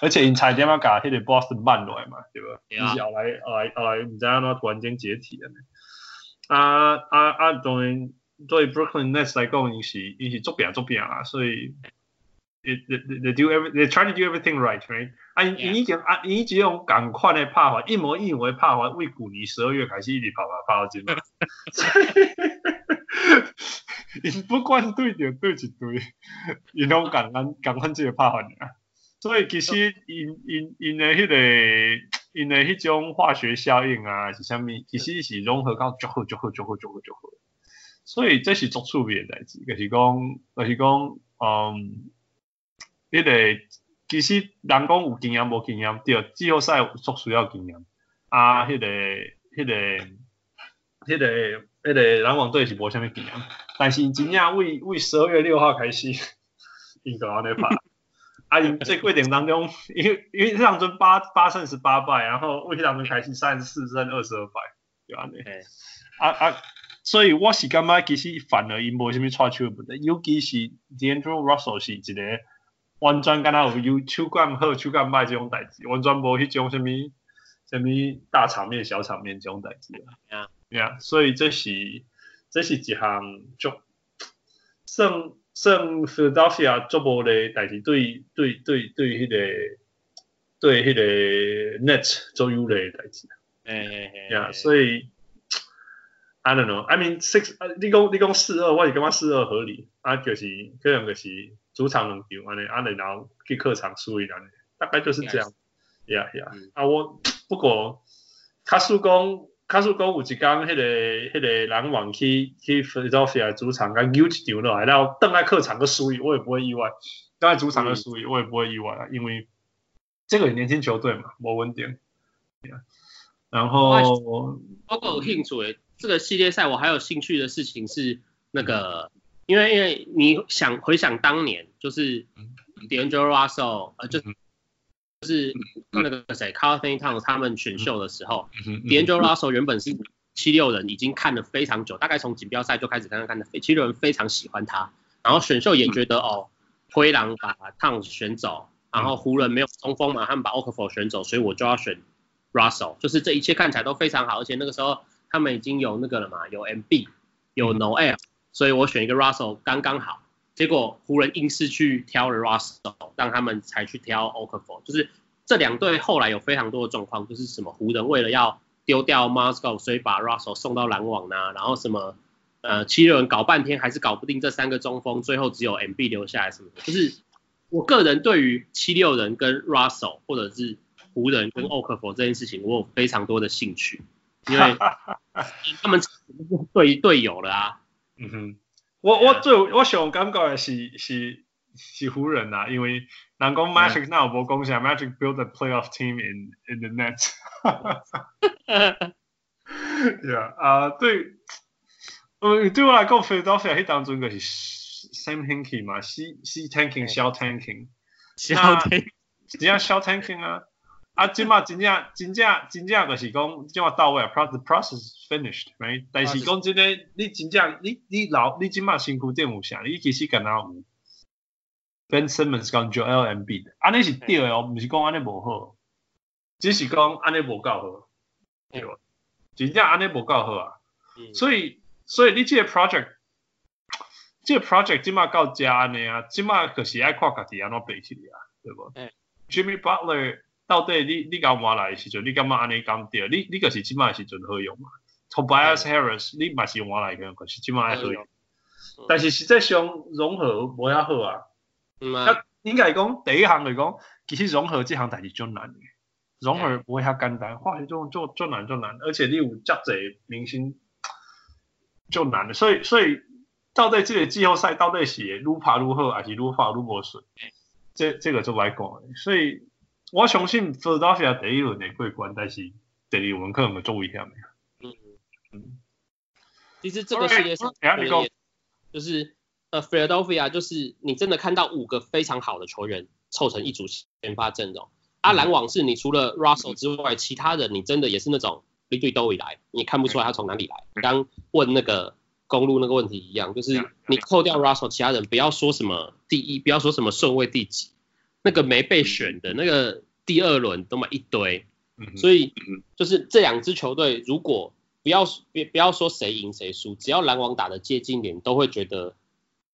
而且因差点仔甲迄个 Boston 慢落来嘛，对吧？伊.是后来后来后来毋知安怎突然间解体了呢。啊啊啊！当然对 Brooklyn Nets 来讲，伊是伊是足拼足拼啊，所以，they they do every they try to do everything right，right？啊，你已经啊，因这种赶快的拍法，一模一模的拍法，为旧年十二月开始一直跑跑跑到今嘛。因 不管对着对一对，因拢赶赶赶快这个拍法尔。所以其实因因因的迄个因的迄种化学效应啊，是啥物？其实是融合到足好足好足好足好足好。所以这是足趣味的代志，就是讲，就是讲，嗯，迄、那个其实人讲有经验无经验，对，季后赛足需要经验。啊，迄、那个迄、那个迄、那个迄、那个篮网队是无啥物经验，但是真正为为十二月六号开始，应该安尼拍。啊，因这过程当中，因为因为这场阵八八胜十八败，然后为这场阵开始三十四胜二十二败，对安尼。啊啊。所以我是感觉其实反而因无啥物错手不得，尤其是 D'Angelo Russell 是一个完全敢若有有手感好手感歹即种代志，完全无迄种啥物啥物大场面小场面即种代志啊。Yeah，所以这是这是一项足算算 Philadelphia 足无咧代志，对对对对迄个对迄个 Nets 足有利的代志。诶诶诶。Yeah，所以。I don't know. I mean six. 你讲你讲四二，我是感觉四二合理。啊，就是可能就是主场两球，安尼安尼然后去客场输一安尼，大概就是这样。Yeah yeah、嗯。啊，我不过卡叔讲卡叔讲有一天迄个迄个篮网去去 Philadelphia 主场跟 U 一场落来，然后等来客场个输，我也不会意外。等在主场个输，我也不会意外啊，因为这个年轻球队嘛，无稳定。Yeah. 然后我我有兴趣的。这个系列赛我还有兴趣的事情是那个，因为因为你想回想当年，就是 D'Angelo Russell 呃，就就是那个谁 Karl-Anthony Towns 他们选秀的时候，D'Angelo Russell 原本是七六人已经看了非常久，大概从锦标赛就开始看看的，七六人非常喜欢他，然后选秀也觉得哦，灰狼把 Towns 选走，然后湖人没有中锋嘛，他们把 Okafor 选走，所以我就要选 Russell，就是这一切看起来都非常好，而且那个时候。他们已经有那个了嘛，有 MB，有 Noel，所以我选一个 Russell 刚刚好。结果湖人硬是去挑了 Russell，让他们才去挑 Okafor。就是这两队后来有非常多的状况，就是什么湖人为了要丢掉 Mozgov，所以把 Russell 送到篮网呐，然后什么呃七六人搞半天还是搞不定这三个中锋，最后只有 MB 留下来什么的。就是我个人对于七六人跟 Russell 或者是湖人跟 Okafor 这件事情，我有非常多的兴趣。因为他们队队友了啊。嗯哼，我我最我想感觉的是是是湖人啊，因为人讲 Magic 那有无贡献，Magic build a playoff team in in the net。Yeah 啊，对，嗯，对我来讲，Philadelphia 迄当中个是 Sam Hinkie 嘛，是是 tanking 小 tanking，小 tanking，只要小 tanking 啊。啊，即马真正真正真正就是讲，即马到位啊，process process finished，right？但是讲真个，你真正你你老你即马身躯顶有啥？你其实敢若有 Ben Simmons 跟 Joel Embiid，安尼是对的哦，毋是讲安尼无好，只是讲安尼无够好，对吧？真正安尼无够好啊，所以所以你即个 project，即个 project 即马到遮安尼啊，即马就是爱看家己安怎爬起来啊，对不？Jimmy Butler。到底你你刚换来的时阵，你感觉安尼讲对？你你个是即摆时阵好用嘛？Tobias Harris 你嘛是换来个，可是即摆好用。但是实际上融合无遐好啊。嗯啊。应该讲第一项来讲，其实融合这项代志最难的。融合无遐简单，化学作用做做难做难，而且你有遮济明星就难的。所以所以到底这个季后赛到底是愈拍愈好，还是愈拍愈无顺？这这个就来讲，所以。我相信 Philadelphia 第一轮会过关，但是第二轮可能会做危险。嗯嗯。其实这个系列赛就是呃 Philadelphia 就是你真的看到五个非常好的球员凑成一组先发阵容。啊，篮网是你除了 Russell 之外，其他人你真的也是那种一队都以来，你看不出来他从哪里来。刚问那个公路那个问题一样，就是你扣掉 Russell，其他人不要说什么第一，不要说什么顺位第几。那个没被选的那个第二轮都嘛一堆，所以就是这两支球队，如果不要别不要说谁赢谁输，只要篮网打的接近点，都会觉得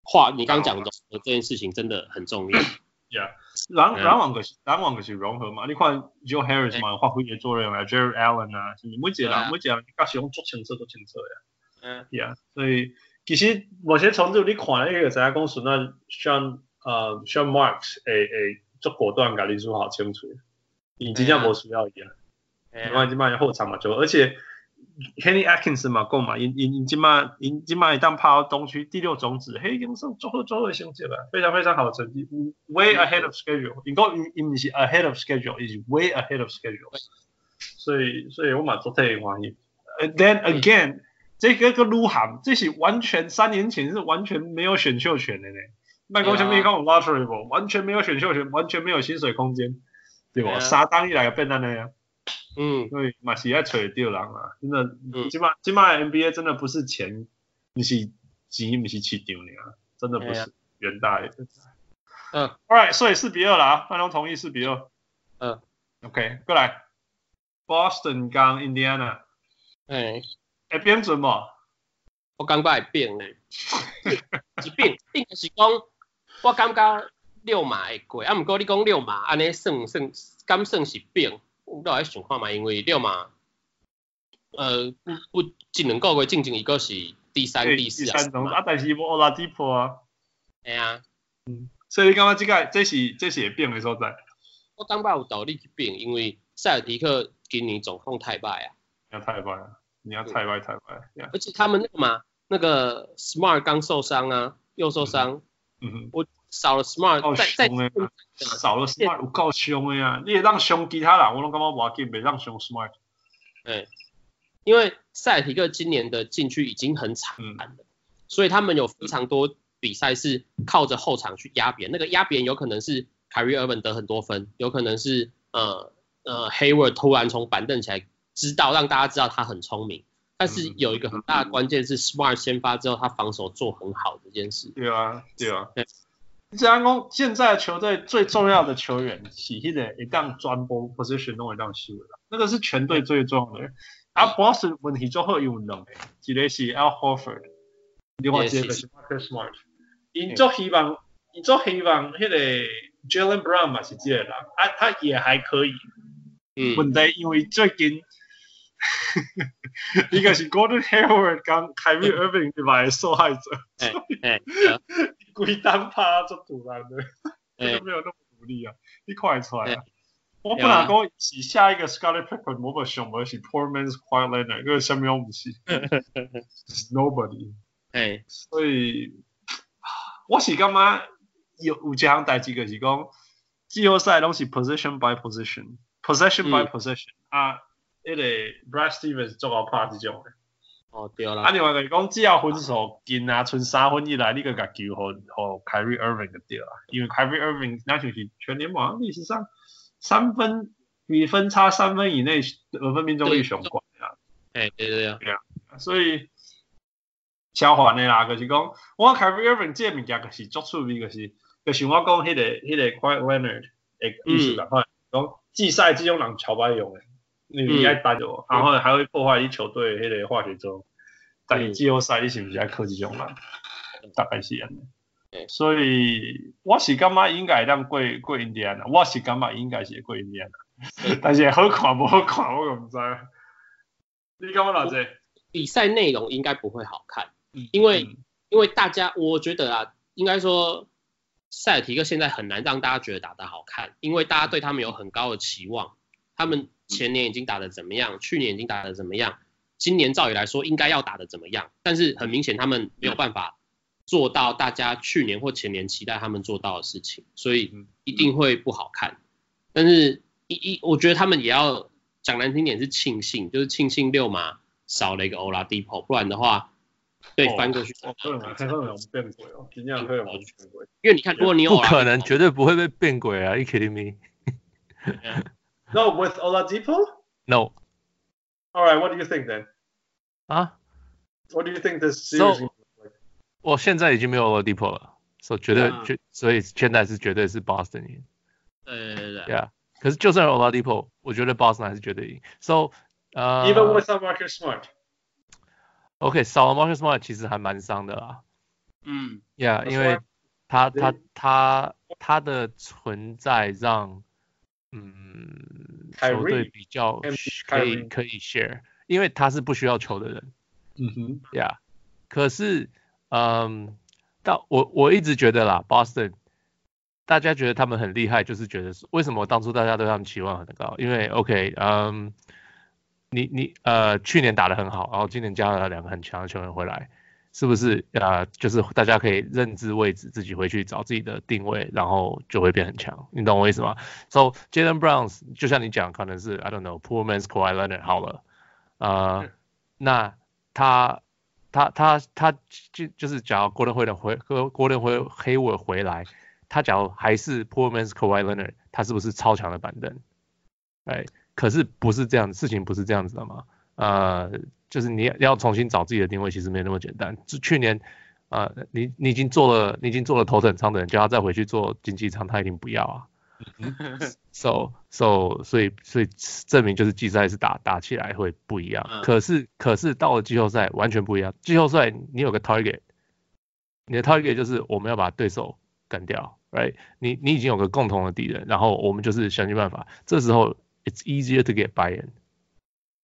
话你刚讲的这件事情真的很重要。Yeah，篮篮网个篮网个是融合嘛？你看 Joe Harris 嘛，发挥也做人啊，Jarrett Allen 啊，是每一个人每一个人甲是用足清楚足清楚呀。嗯，Yeah，所以其实某些程度你看那个在公司那像呃像 Marks 诶诶足果断，甲你做好清楚，你真正无需要伊啊，另外即摆后场嘛就而且。Kenny Atkinson 嘛，够嘛，因因因今嘛，因今嘛一旦跑到东区第六种子，嘿，用上最后最后的成绩了，非常非常好的成绩，way ahead of schedule。应该因因唔是 ahead of schedule，is way ahead of schedule。所以所以我嘛做太欢喜。Then again，这个个鹿晗，这是完全三年前是完全没有选秀权的呢。麦克前面讲 lottery 不，完全没有选秀权，完全没有薪水空间，对吧？沙当一来个变那样。嗯，所以嘛是爱找对人啊，真的，起码起码 NBA 真的不是钱，你是钱，不是市场啊，真的不是远大。的。嗯，All right，所以四比二了啊，范东同意四比二。嗯，OK，过来，Boston 跟 Indiana，哎，会变准吗？我感觉会变嘞，一变应该是讲，我感觉六码会过，啊，毋过你讲六码，安尼算算，敢算是变？我都还想看嘛，因为六嘛，呃，不不只能够为进前一个是第三、第四啊。啊，但是无奥拉迪波啊。系啊。嗯。所以你感觉这个这是这是会变的所在？我感觉有道理去变，因为塞尔提克今年状况太败啊。要太败啊！你要太败太败。而且他们那个嘛，那个 Smart 刚受伤啊，又受伤。嗯哼。我。少了 smart，在在少了 smart 有够凶的呀！你也让凶其他人，我拢感觉无要紧，别让凶 smart。哎，因为塞尔提克今年的禁区已经很惨了，嗯、所以他们有非常多比赛是靠着后场去压别人。那个压别人有可能是 Kyrie Irving 得很多分，有可能是呃呃 Hayward 突然从板凳起来，知道让大家知道他很聪明。但是有一个很大的关键是 smart 先发之后，他防守做很好这件事。对啊，对啊。对这样讲，现在球队最重要的球员是迄个一当专攻 position 拢会当修的，那个是全队最重要的。啊，Boston 问题就好有两个，一个是 Al Horford，另外一个是 Marcus Smart。因就希望，因就希望迄个 Jaylen Brown 嘛是这个人，啊，他也还可以。嗯。问题因为最近，一个是 Gordon Hayward 跟 Kyrie Irving 对吧？受害者。哎 规单趴做突然的，欸、就没有那么努力啊！你快出来啊！欸、我本来讲是下一个 Scottie Pippen，我不想我是 Poor Man's Kawhi Leonard，因为下面我不是，Nobody。哎，所以我是感觉有有一项代志个是讲季后赛拢是 position by position，possession by possession、嗯、啊，那个 Brad Stevens 做好拍这种的。哦，对啦。啊，另外个讲，只要分数近啊，剩三分以内，你个个球和和 Kyrie Irving 个对啦。因为 Kyrie Irving 那就是全联盟历史上三分比分差三分以内得分命中率上冠啊。哎，对对对。对啊，所以交换的啦，就是讲，我 Kyrie Irving 这物件就是足趣味，就是就是我讲迄个迄个 Kawhi Leonard 诶意思啦，讲季赛这种人超歹用诶。你爱打球，然后还会破坏你球队迄个化学作用。但你季后赛你是不是爱科技用啦？大概是安尼。所以我是感觉应该让过过印第安纳，我是感觉应该是过印第安纳。但是好看不好看，我唔知。你感觉哪只？比赛内容应该不会好看，因为、嗯、因为大家我觉得啊，应该说塞尔提克现在很难让大家觉得打得好看，因为大家对他们有很高的期望，他们。前年已经打的怎么样？去年已经打的怎么样？今年照理来说应该要打的怎么样？但是很明显他们没有办法做到大家去年或前年期待他们做到的事情，所以一定会不好看。但是一一我觉得他们也要讲难听点是庆幸，就是庆幸六马少了一个 Oladipo，不然的话对翻过去。哦，能变鬼哦，今年可能变鬼。因为你看，如果你有，不可能，绝对不会被变鬼啊！Are you kidding me？No, with Oladipo? No. All right, what do you think then? 啊？What do you think this series? So, 我现在已经没有 Oladipo 了，所以绝对绝，所以现在是绝对是 Boston 赢。对对对。Yeah，可是就算有 Oladipo，我觉得 Boston 还是绝对赢。So，呃。Even without Marcus Smart。OK，少了 Marcus Smart 其实还蛮伤的啦。嗯。Yeah，因为。 他他他他的存在让 嗯球队比较可以可以 share，因为他是不需要球的人。嗯哼，，Yeah，可是嗯，到我我一直觉得啦，Boston。大家觉得他们很厉害，就是觉得为什么当初大家对他们期望很高？因为 OK，嗯，你你呃去年打得很好，然后今年加了两个很强的球员回来，是不是呃就是大家可以认知位置，自己回去找自己的定位，然后就会变很强？你懂我意思吗？So Jalen Brown 就像你讲，可能是 I don't know，Poor man's Kawhi Leonard 好了，呃，那他他他他就就是假如 Gordon Hayward 回和 Gordon Hayward 回来。他假如还是 poor man's Kawhi Leonard，他是不是超强的板凳？哎，可是不是这样，事情不是这样子的嘛？呃，就是你要重新找自己的定位，其实没那么简单。就去年，呃，你你已经做了，你已经做了头等舱的人，叫他再回去做经济舱，他一定不要啊。so so 所以所以证明就是季赛是打打起来会不一样。可是可是到了季后赛完全不一样。季后赛你有个 target，你的 target 就是我们要把对手干掉。Right，你你已经有个共同的敌人，然后我们就是想尽办法。这时候，it's easier to get buy-in.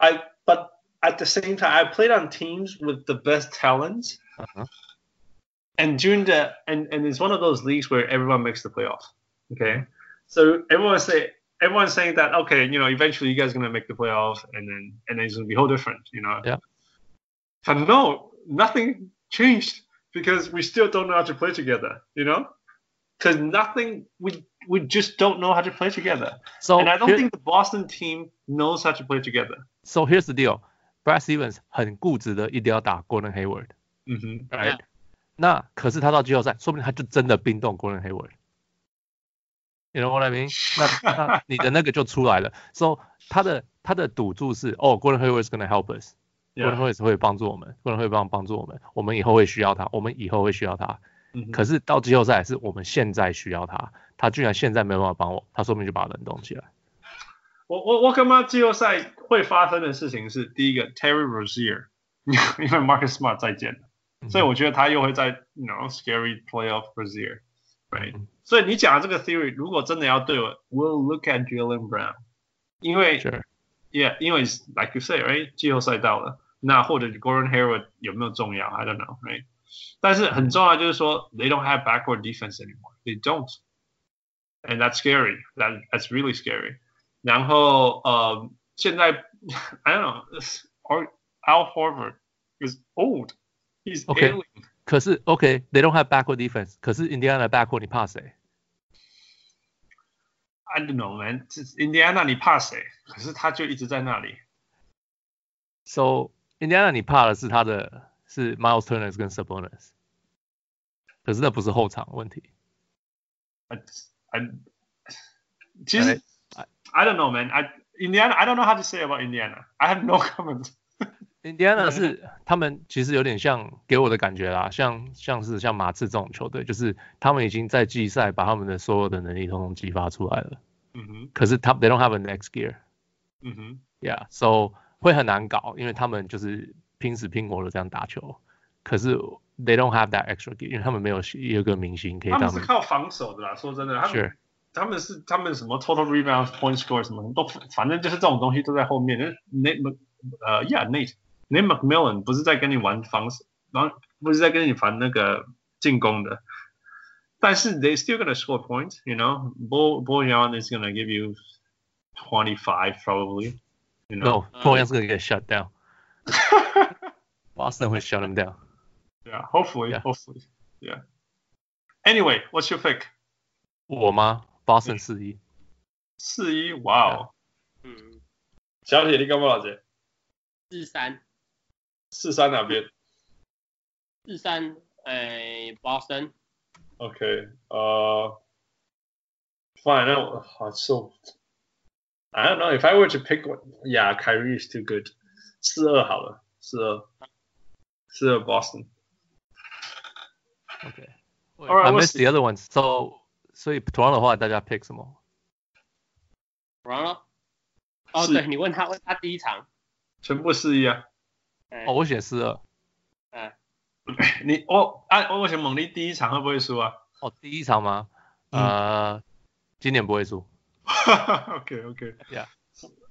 I but at the same time I played on teams with the best talents. Uh-huh. And during the and and it's one of those leagues where everyone makes the playoffs. Okay, so everyone say everyone's saying that okay, you know, eventually you guys are gonna make the playoffs, and then and then it's gonna be whole different, you know. Yeah. But no, nothing changed because we still don't know how to play together, you know? Because nothing, we we just don't know how to play together. So and I don't here, think the Boston team knows how to play together. So here's the deal. Brad Stevens 很固执的一定要打 Gordon Hayward。嗯哼，right？那可是他到季后赛，说不定他就真的冰冻 Gordon Hayward。You know what I mean？那那你的那个就出来了。So 他的他的赌注是，哦，Gordon Hayward is gonna help us。可能会会帮助我们，可能会帮帮助我们，我们以后会需要他，我们以后会需要他。 嗯、可是到季后赛是我们现在需要他，他居然现在没办法帮我，他说不定就把他冷冻起来。我我我干嘛季后赛会发生的事情是第一个 Terry Rozier，因为 Marcus Smart 再见了，嗯、所以我觉得他又会在 you know scary playoff Rozier，right？、嗯、所以你讲的这个 theory 如果真的要对我，we'll look at Jaylen Brown，因为 yeah，因为 like you say，right？季后赛到了。那或者 Gordon Hayward 有没有重要？I don't know, right？但是很重要就是说，they don't have backward defense anymore. They don't, and that's scary. That that's really scary. 然后呃，现在 I don't know, Al Horford is old. He's okay. ailing. 可是 OK, they don't have backward defense. 可是 Indiana backward 你怕谁？I don't know, man. Indiana 你怕谁？可是他就一直在那里。So 印第安纳你怕的是他的 是 Miles Turner 跟 Sabonis，可是那不是后场问题。I, I, 其实 I, I don't know man. I Indiana I don't know how to say about Indiana. I have no comment. 印第安纳是他们其实有点像给我的感觉啦，像像是像马刺这种球队，就是他们已经在季赛把他们的所有的能力通通激发出来了。嗯哼。可是他 they don't have a next gear。嗯哼。Yeah, so 会很难搞，因为他们就是 拼死拼活的这样打球。可是 they don't have that extra gear，因为他们没有一个明星可以。他们是靠防守的啦，说真的，他们是他们是他们什么 total rebound、point score 什么都，反正就是这种东西都在后面。Nate 呃，Yeah Nate Nate McMillan 不是在跟你玩防守，然后不是在跟你玩那个进攻的。但是 they still gonna score points，you know。Bojan is gonna give you twenty five probably。You know? No, Bojan's gonna get shut down. Boston will shut him down. Yeah, hopefully, yeah. hopefully, yeah. Anyway, what's your pick? 我吗？Boston 四一。四一，哇哦。嗯。小铁，你干嘛老姐？四三。四三哪边？四三， 哎，Boston。 Okay. Uh, fine. I don't, uh, so I don't know if I were to pick one. Yeah, Kyrie is too good. 四二好了，四二，四二 Boston. OK。All right, I missed the other ones. So 所以 Toronto 的话，大家 pick 什么？Toronto。哦，对你问他问他第一场。全部四一啊！哎哦，我选四二。嗯，你我啊，我选猛力第一场会不会输啊哦，第一场吗？嗯呃，今年不会输。？OK OK。Yeah.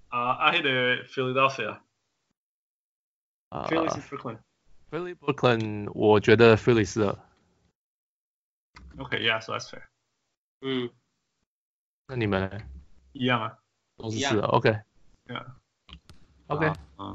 啊，啊，迄个 Philadelphia，呃 Philly 是 Brooklyn。 Philly Brooklyn，我觉得 Philly 四二。 OK，yeah，so that's fair。嗯，那你们呢一样啊。都是一样四二？OK Yeah。 OK。嗯。